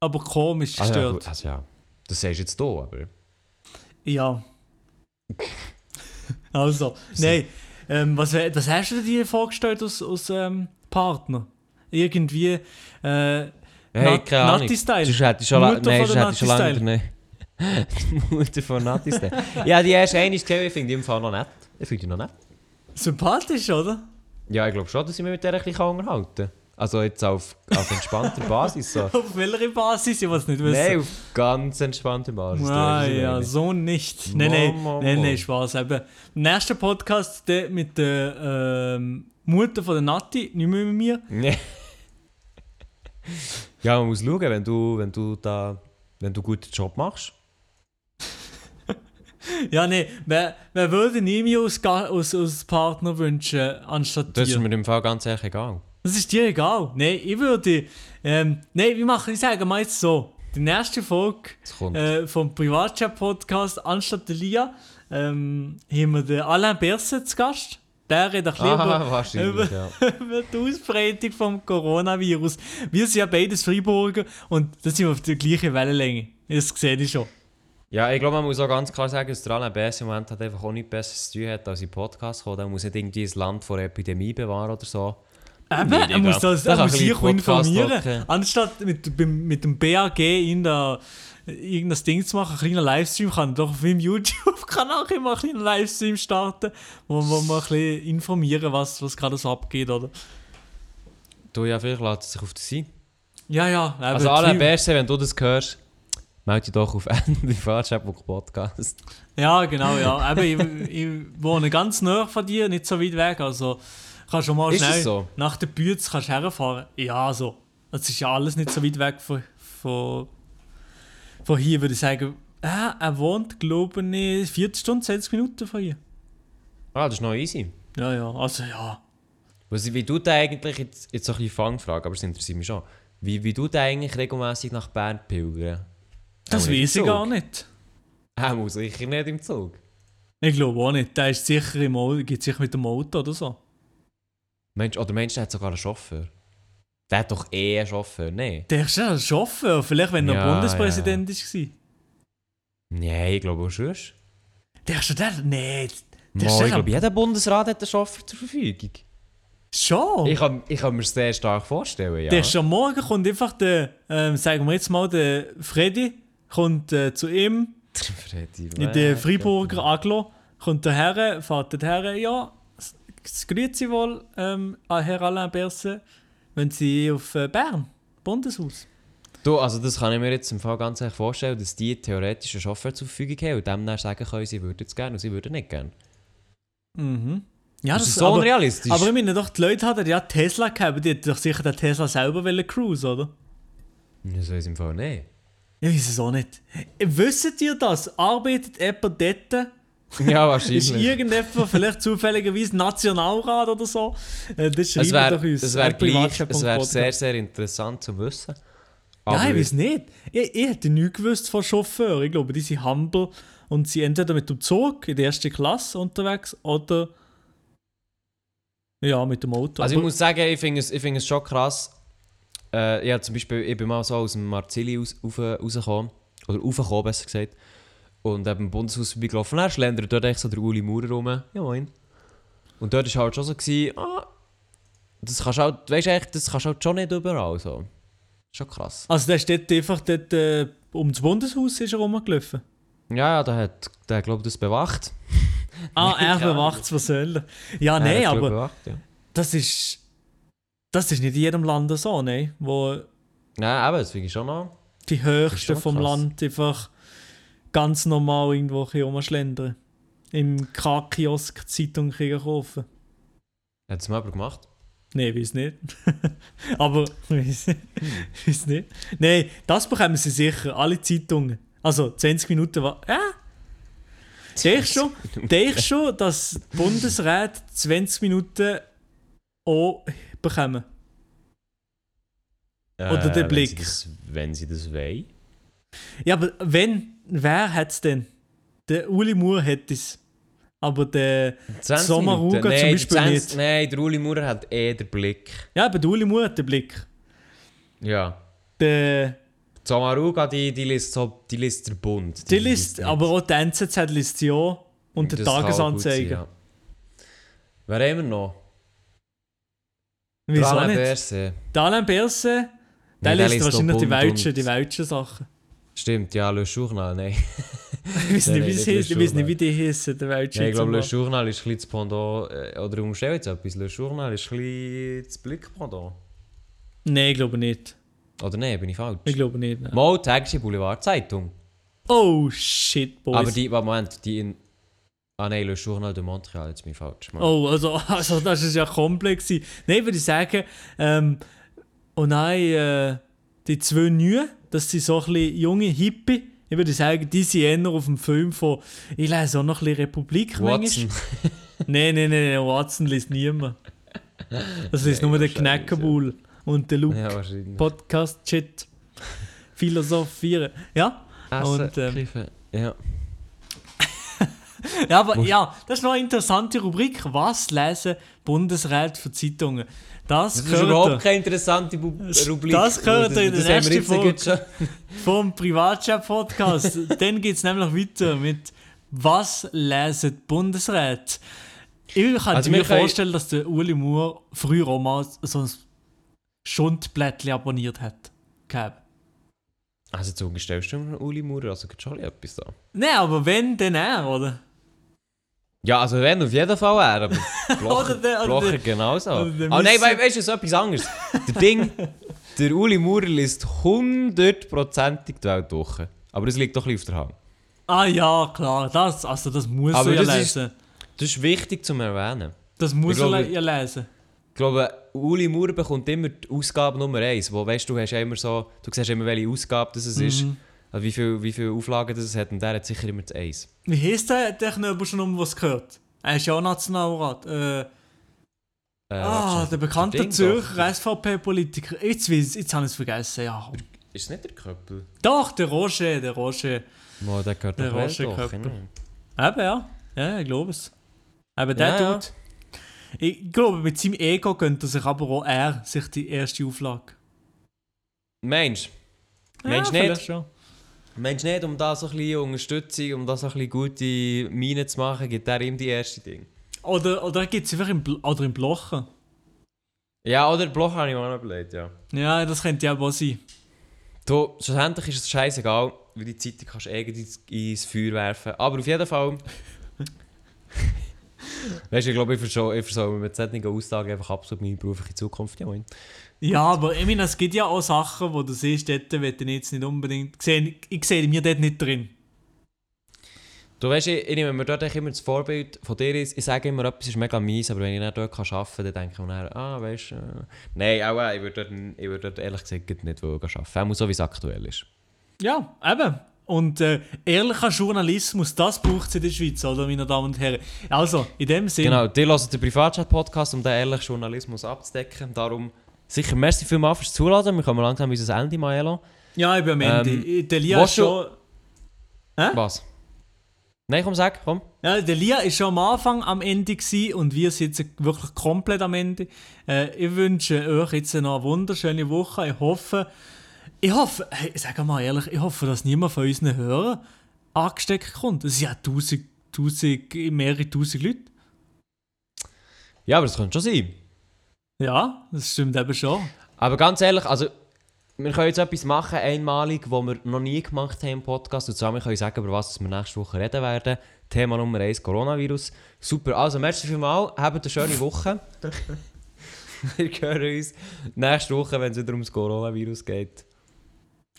Aber komisch also, ja, gestört. gut, also ja, das sagst du jetzt hier, aber... Ja. [LAUGHS] also, nein. Ähm, was, was hast du dir vorgestellt aus, aus ähm, Partner? Irgendwie. Äh, Hey, Nat- keine Ahnung. Natti-Style. Sonst hätte ich schon, la Mutter nein, von sonst der hätte ich schon lange nicht. [LAUGHS] Die Mutter von Nati Style. ja, die erste eine ist ich finde die im Fall noch nett. Ich finde die noch nett. sympathisch, oder? Ja, ich glaube schon, dass ich mich mit der ein bisschen unterhalten kann. Also jetzt auf, auf entspannter [LAUGHS] Basis. So. Auf welcher Basis? Ich weiß nicht wissen. Nein, auf ganz entspannter Basis. Ah, ja, so nicht. Nein, nein, nein, nein, Spaß. Eben. Im nächsten Podcast der mit der ähm, Mutter von der Nati, nicht mehr mit mir. Nee. [LAUGHS] ja, man muss schauen, wenn du, wenn du da, wenn du einen guten Job machst. [LAUGHS] Ja, nee, wer, wer würde nie mir als, als, als Partner wünschen, anstatt Das ist dir? mir im Fall ganz ehrlich egal. Das ist dir egal. Nein, ich würde. Ähm, nein, wir machen, ich sage mal jetzt so. Die nächste Folge äh, vom Privatchat-Podcast anstatt der Lia ähm, haben wir den Alain Berset zu Gast. Der redet ein bisschen ah, über, ja. [LAUGHS] über die Ausbreitung vom Coronavirus. Wir sind ja beides Freiburger und da sind wir auf der gleichen Wellenlänge. Das sehe ich schon. Ja, ich glaube, man muss auch ganz klar sagen, dass der Alain Berset im Moment hat einfach auch nichts Besseres zu tun hat, als in Podcast kommen. Er muss nicht irgendwie ein Land vor Epidemie bewahren oder so. Eben, Nee, er muss, das, Da er muss ein sich Podcast informieren. hocken. Anstatt mit, mit dem BAG in der irgendein Ding zu machen, ein kleiner Livestream, kann er doch auf meinem [LAUGHS] YouTube-Kanal immer einen kleinen Livestream starten, wo, man ein bisschen informieren, was, was gerade so abgeht, oder? Du ja, vielleicht lässt es sich auf das sein. Ja, ja. Also die- Berset, wenn du das hörst, melde dich doch auf [LAUGHS] privatchat.podcast. Ja, genau, ja. Eben, ich, ich wohne ganz nah von dir, nicht so weit weg. Also kannst du mal Ist es schnell so? nach der Bütz kannst herfahren. Ja, also. Es ist ja alles nicht so weit weg von, von, von hier, würde ich sagen. Äh, er wohnt, glaube ich, 40 Stunden, 20 Minuten von hier. Ah, das ist noch easy. Ja, ja, also ja. Was, wie du da eigentlich, jetzt, jetzt so ein bisschen Fangfrage, aber das interessiert mich schon. Wie, wie du da eigentlich regelmäßig nach Bern pilgern? Das weiß ich gar nicht. Er muss sicher nicht im Zug. Ich glaube auch nicht. Der ist sicher im Auto, geht sicher mit dem Auto oder so. Mensch, oder Mensch, der hat sogar einen Chauffeur. Der hat doch eh einen Chauffeur, ne? Der ist ja ein Chauffeur, vielleicht wenn er Ja, Bundespräsident war. Nee, ich glaube auch schon. Der ist ja der. Nee, der ist ich ja glaube, jeder Bundesrat hat einen Chauffeur zur Verfügung. schon. Ich kann, ich kann mir sehr stark vorstellen, ja. Der ist am Morgen kommt einfach der, ähm, sagen wir jetzt mal, der Freddy kommt äh, zu ihm Freddy, in der Freiburger Aglo, kommt daher, fährt daher, ja, s- s- grüezi wohl, ähm, an Herr Alain Berset, wenn Sie auf äh, Bern, Bundeshaus. Du, also das kann ich mir jetzt im Fall ganz ehrlich vorstellen, dass die theoretisch einen Chauffeur zur Verfügung haben und dem dann sagen können, sie würden es gerne und sie würden nicht gerne. Mhm. Ja, das ist so aber, unrealistisch. aber ich meine doch, die Leute hatten ja Tesla gehabt, die hätten doch sicher den Tesla selber wollen cruisen, oder? das weiß ich im Fall nicht. Ich weiß es auch nicht. Wisst ihr das? Arbeitet jemand dort? [LAUGHS] Ja, Ist wahrscheinlich. irgendjemand vielleicht zufälligerweise Nationalrat oder so? Äh, Das schreibt wäre doch uns. es wär äh, wäre sehr, sehr interessant zu wissen. Ja, ich weiß nicht. Ich, ich hätte nichts gewusst von Chauffeuren. Ich glaube, die sind humble und sie entweder mit dem Zug in der ersten Klasse unterwegs oder ja, mit dem Auto. Also ich Aber- muss sagen, ich finde es, ich find es schon krass. Äh, ja, zum Beispiel, ich bin mal so aus dem Marzilli raus, rauf, rausgekommen, oder raufgekommen, besser gesagt, und eben im Bundeshaus vorbeigelaufen. Dann schlendert dort echt so der Uli Maurer rum. Ja, moin. Und dort war halt schon so, gewesen, ah, das kannst du halt, weißt du, das kannst du halt schon nicht überall so. Schon krass. also der steht einfach dort äh, um das Bundeshaus ist er rumgelaufen. Ja, ja, der hat, der glaube das bewacht. [LAUGHS] Ah, er bewacht es persönlich. Ja, Er nein, hat, glaub, aber Bewacht, ja. das ist das ist nicht in jedem Land so, nein, wo Ja, eben, das finde ich schon noch. die höchsten vom krass. Land einfach ganz normal irgendwo rumschlendern. Im K-Kiosk Zeitung kriegen kaufen. Hat es mal jemand gemacht? Nein, weiß nicht. [LAUGHS] Aber weiß [LAUGHS] weiß nicht. Nein, das bekommen sie sicher, alle Zeitungen. Also 20 Minuten war. Ja? Denkst schon, denkst schon, dass die Bundesräte 20 Minuten auch bekommen? Oder der Äh, Blick. Wenn sie das, wenn sie das wollen. Ja, aber wenn, wer hat es denn? Der Uli Moore hätte es. Aber der. 20 Sommaruga Minuten. zum Nein, Beispiel 20 nicht. Nein, der Uli Maurer hat eh den Blick. Ja, aber der Uli Moore hat den Blick. Ja. Der. Die Sommaruga, die, die, liest so, die liest der Bund. Die liest, aber auch die NZZ liest sie auch. Und der Tagesanzeiger. ja. Wer haben wir noch? Wieso Alain nicht? Berset. Der Alain Berset, der liest liest wahrscheinlich die Welschen, die Welschen Sachen. Stimmt, ja, Le Journal, nein. [LAUGHS] Ich weiß nicht, wie es heisst, ich weiß nicht, wie die heissen, der Welschen. Nein, ich glaube, Le Journal ist ein bisschen das Pendant, äh, oder umstell jetzt etwas, Le Journal ist ein bisschen das Blick-Pendant. Nein, ich glaube nicht. Oder nein, bin ich falsch? Ich glaube nicht. nein. Mal Tägische Boulevard-Zeitung. Oh shit, Boys. Aber die, Moment, die in... Ah nein, Le Journal de Montréal, jetzt bin ich falsch. Mal. Oh, also, [LAUGHS] also das ist ja komplex. Nein, würde ich sagen, ähm, oh nein, äh, die zwei Neuen, das sind so ein bisschen junge Hippie. Ich würde sagen, die sind eher auf dem Film von, ich lese auch noch ein bisschen Republik Watson. manchmal. [LAUGHS] Nein, nein, nein, Watson liest niemand. Das liest Nein, nur der wahrscheinlich, Knäckebull und der Luke. Ja. Podcast-Shit. Philosophieren. Ja? Und, ähm, ja. [LAUGHS] Ja, aber ja, das ist noch eine interessante Rubrik. Was lesen Bundesräte für Zeitungen? Das, Das ist gehört überhaupt keine interessante Bu Rubrik. das gehört in der nächsten Folge. [LAUGHS] vom Privatchat-Podcast. [LAUGHS] Dann geht es nämlich weiter mit Was lesen die Bundesräte? Ich kann Also mir vorstellen, dass der Uli Moore früher auch mal so ein Schundblättchen abonniert hat. Gehabt. Also jetzt unterstellst du mir Uli Maurer, also gibt schon etwas da. Nein, aber wenn, dann er, oder? Ja, also wenn auf jeden Fall er, aber [LAUGHS] Blocher, der- oder Blocher der- genauso. oder der Aber nein, we weißt du, so etwas anderes. Der Ding, [LAUGHS] der Uli Maurer liest hundertprozentig die Weltwoche. Aber das liegt doch ein bisschen auf der Hand. Ah ja, klar, das, also das muss Aber er ja das ist- lesen. Das ist wichtig zu erwähnen. Das muss glaube- er ja lesen. Ich glaube, Uli Maurer bekommt immer die Ausgabe Nummer 1, wo weißt du, hast ja immer so, du siehst immer, welche Ausgabe das es ist, Mhm. Also wie viele wie viel Auflagen das hat und der hat sicher immer das 1. Wie heisst der, der Knöbel schon um was gehört? Er ist ja auch Nationalrat. Äh, Äh, ah, der bekannte Zürcher SVP-Politiker. Jetzt, jetzt habe ich es vergessen, ja. Ist es nicht der Köppel? Doch, der Roger, der Roger. Mo, der gehört Der Roger. Köppel. Eben, ja. Ja, ich glaube es. Eben der Ja, ja. tut. Ich glaube, mit seinem Ego gönnt er sich aber auch er sich die erste Auflage. Mensch, Ja, vielleicht nicht? Schon. Meinst du nicht, um da so ein bisschen Unterstützung, um da so ein bisschen gute Miene zu machen, gibt er ihm die erste Ding? Oder, oder gibt es einfach im, Bl oder im Blochen. Ja, oder Bloch habe ich mir auch noch überlegt, ja. Ja, das könnte ja auch sein. Du, schlussendlich ist es scheißegal, weil die Zeitung kannst du irgendwie ins, Feuer werfen. Aber auf jeden Fall... [LAUGHS] weißt du, ich glaube, ich versuche mit solchen Aussagen einfach absolut meine berufliche Zukunft. Ja, moin. Ja, aber ich meine, es gibt ja auch Sachen, wo du siehst, dort will ich jetzt nicht unbedingt. Sehe, ich sehe mir dort nicht drin. Du weißt, ich, ich nehme mir dort immer das Vorbild von dir. Ich, ich sage immer, etwas ist mega mies, aber wenn ich nicht dort kann arbeiten kann, dann denke ich mir nachher, ah, weißt du... Äh. Nein, auch äh, ich würde dort, ich würde dort ehrlich gesagt nicht arbeiten. Auch so, wie es aktuell ist. Ja, eben. Und äh, ehrlicher Journalismus, das braucht es in der Schweiz, oder, meine Damen und Herren? Also, in dem Sinne. Genau, die hören den Privatchat-Podcast, um den ehrlichen Journalismus abzudecken. Darum sicher merci vielmals fürs Zuladen. Wir kommen langsam unser Ende, Maelo. Ja, ich bin am Ende. Ähm, der Lia ist schon. Hä? Was? Nein, komm, sag, komm. Ja, der Lia ist schon am Anfang am Ende gewesen und wir sind jetzt wirklich komplett am Ende. Äh, ich wünsche euch jetzt noch eine wunderschöne Woche. Ich hoffe, ich hoffe, hey, sag mal ehrlich, ich hoffe, dass niemand von unseren Hörern angesteckt kommt. Es sind ja tausend, tausend, mehrere tausend Leute. Ja, aber das könnte schon sein. Ja, das stimmt eben schon. Aber ganz ehrlich, also, wir können jetzt etwas machen, einmalig, was wir noch nie gemacht haben im Podcast. Und wir können sagen, über was wir nächste Woche reden werden. Thema Nummer 1, Coronavirus. Super, also merci vielmals, habt eine schöne Woche. [LAUGHS] wir hören uns nächste Woche, wenn es wieder ums Coronavirus geht.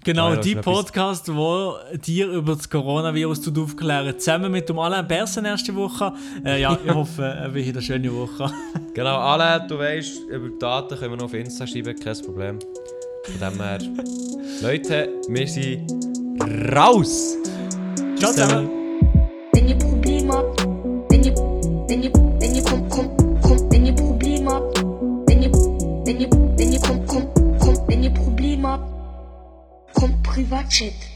Genau, Ah, ja, die Podcast, wo dir über das Coronavirus tut aufklären, zusammen mit dem Alain Bersen nächste Woche. Äh, ja, ich [LAUGHS] hoffe, äh, wir haben eine schöne Woche. [LAUGHS] Genau, alle, du weißt, über die Daten können wir noch auf Insta schreiben, kein Problem. Von dem her, [LAUGHS] Leute, wir sind raus! Ciao zusammen. privatjet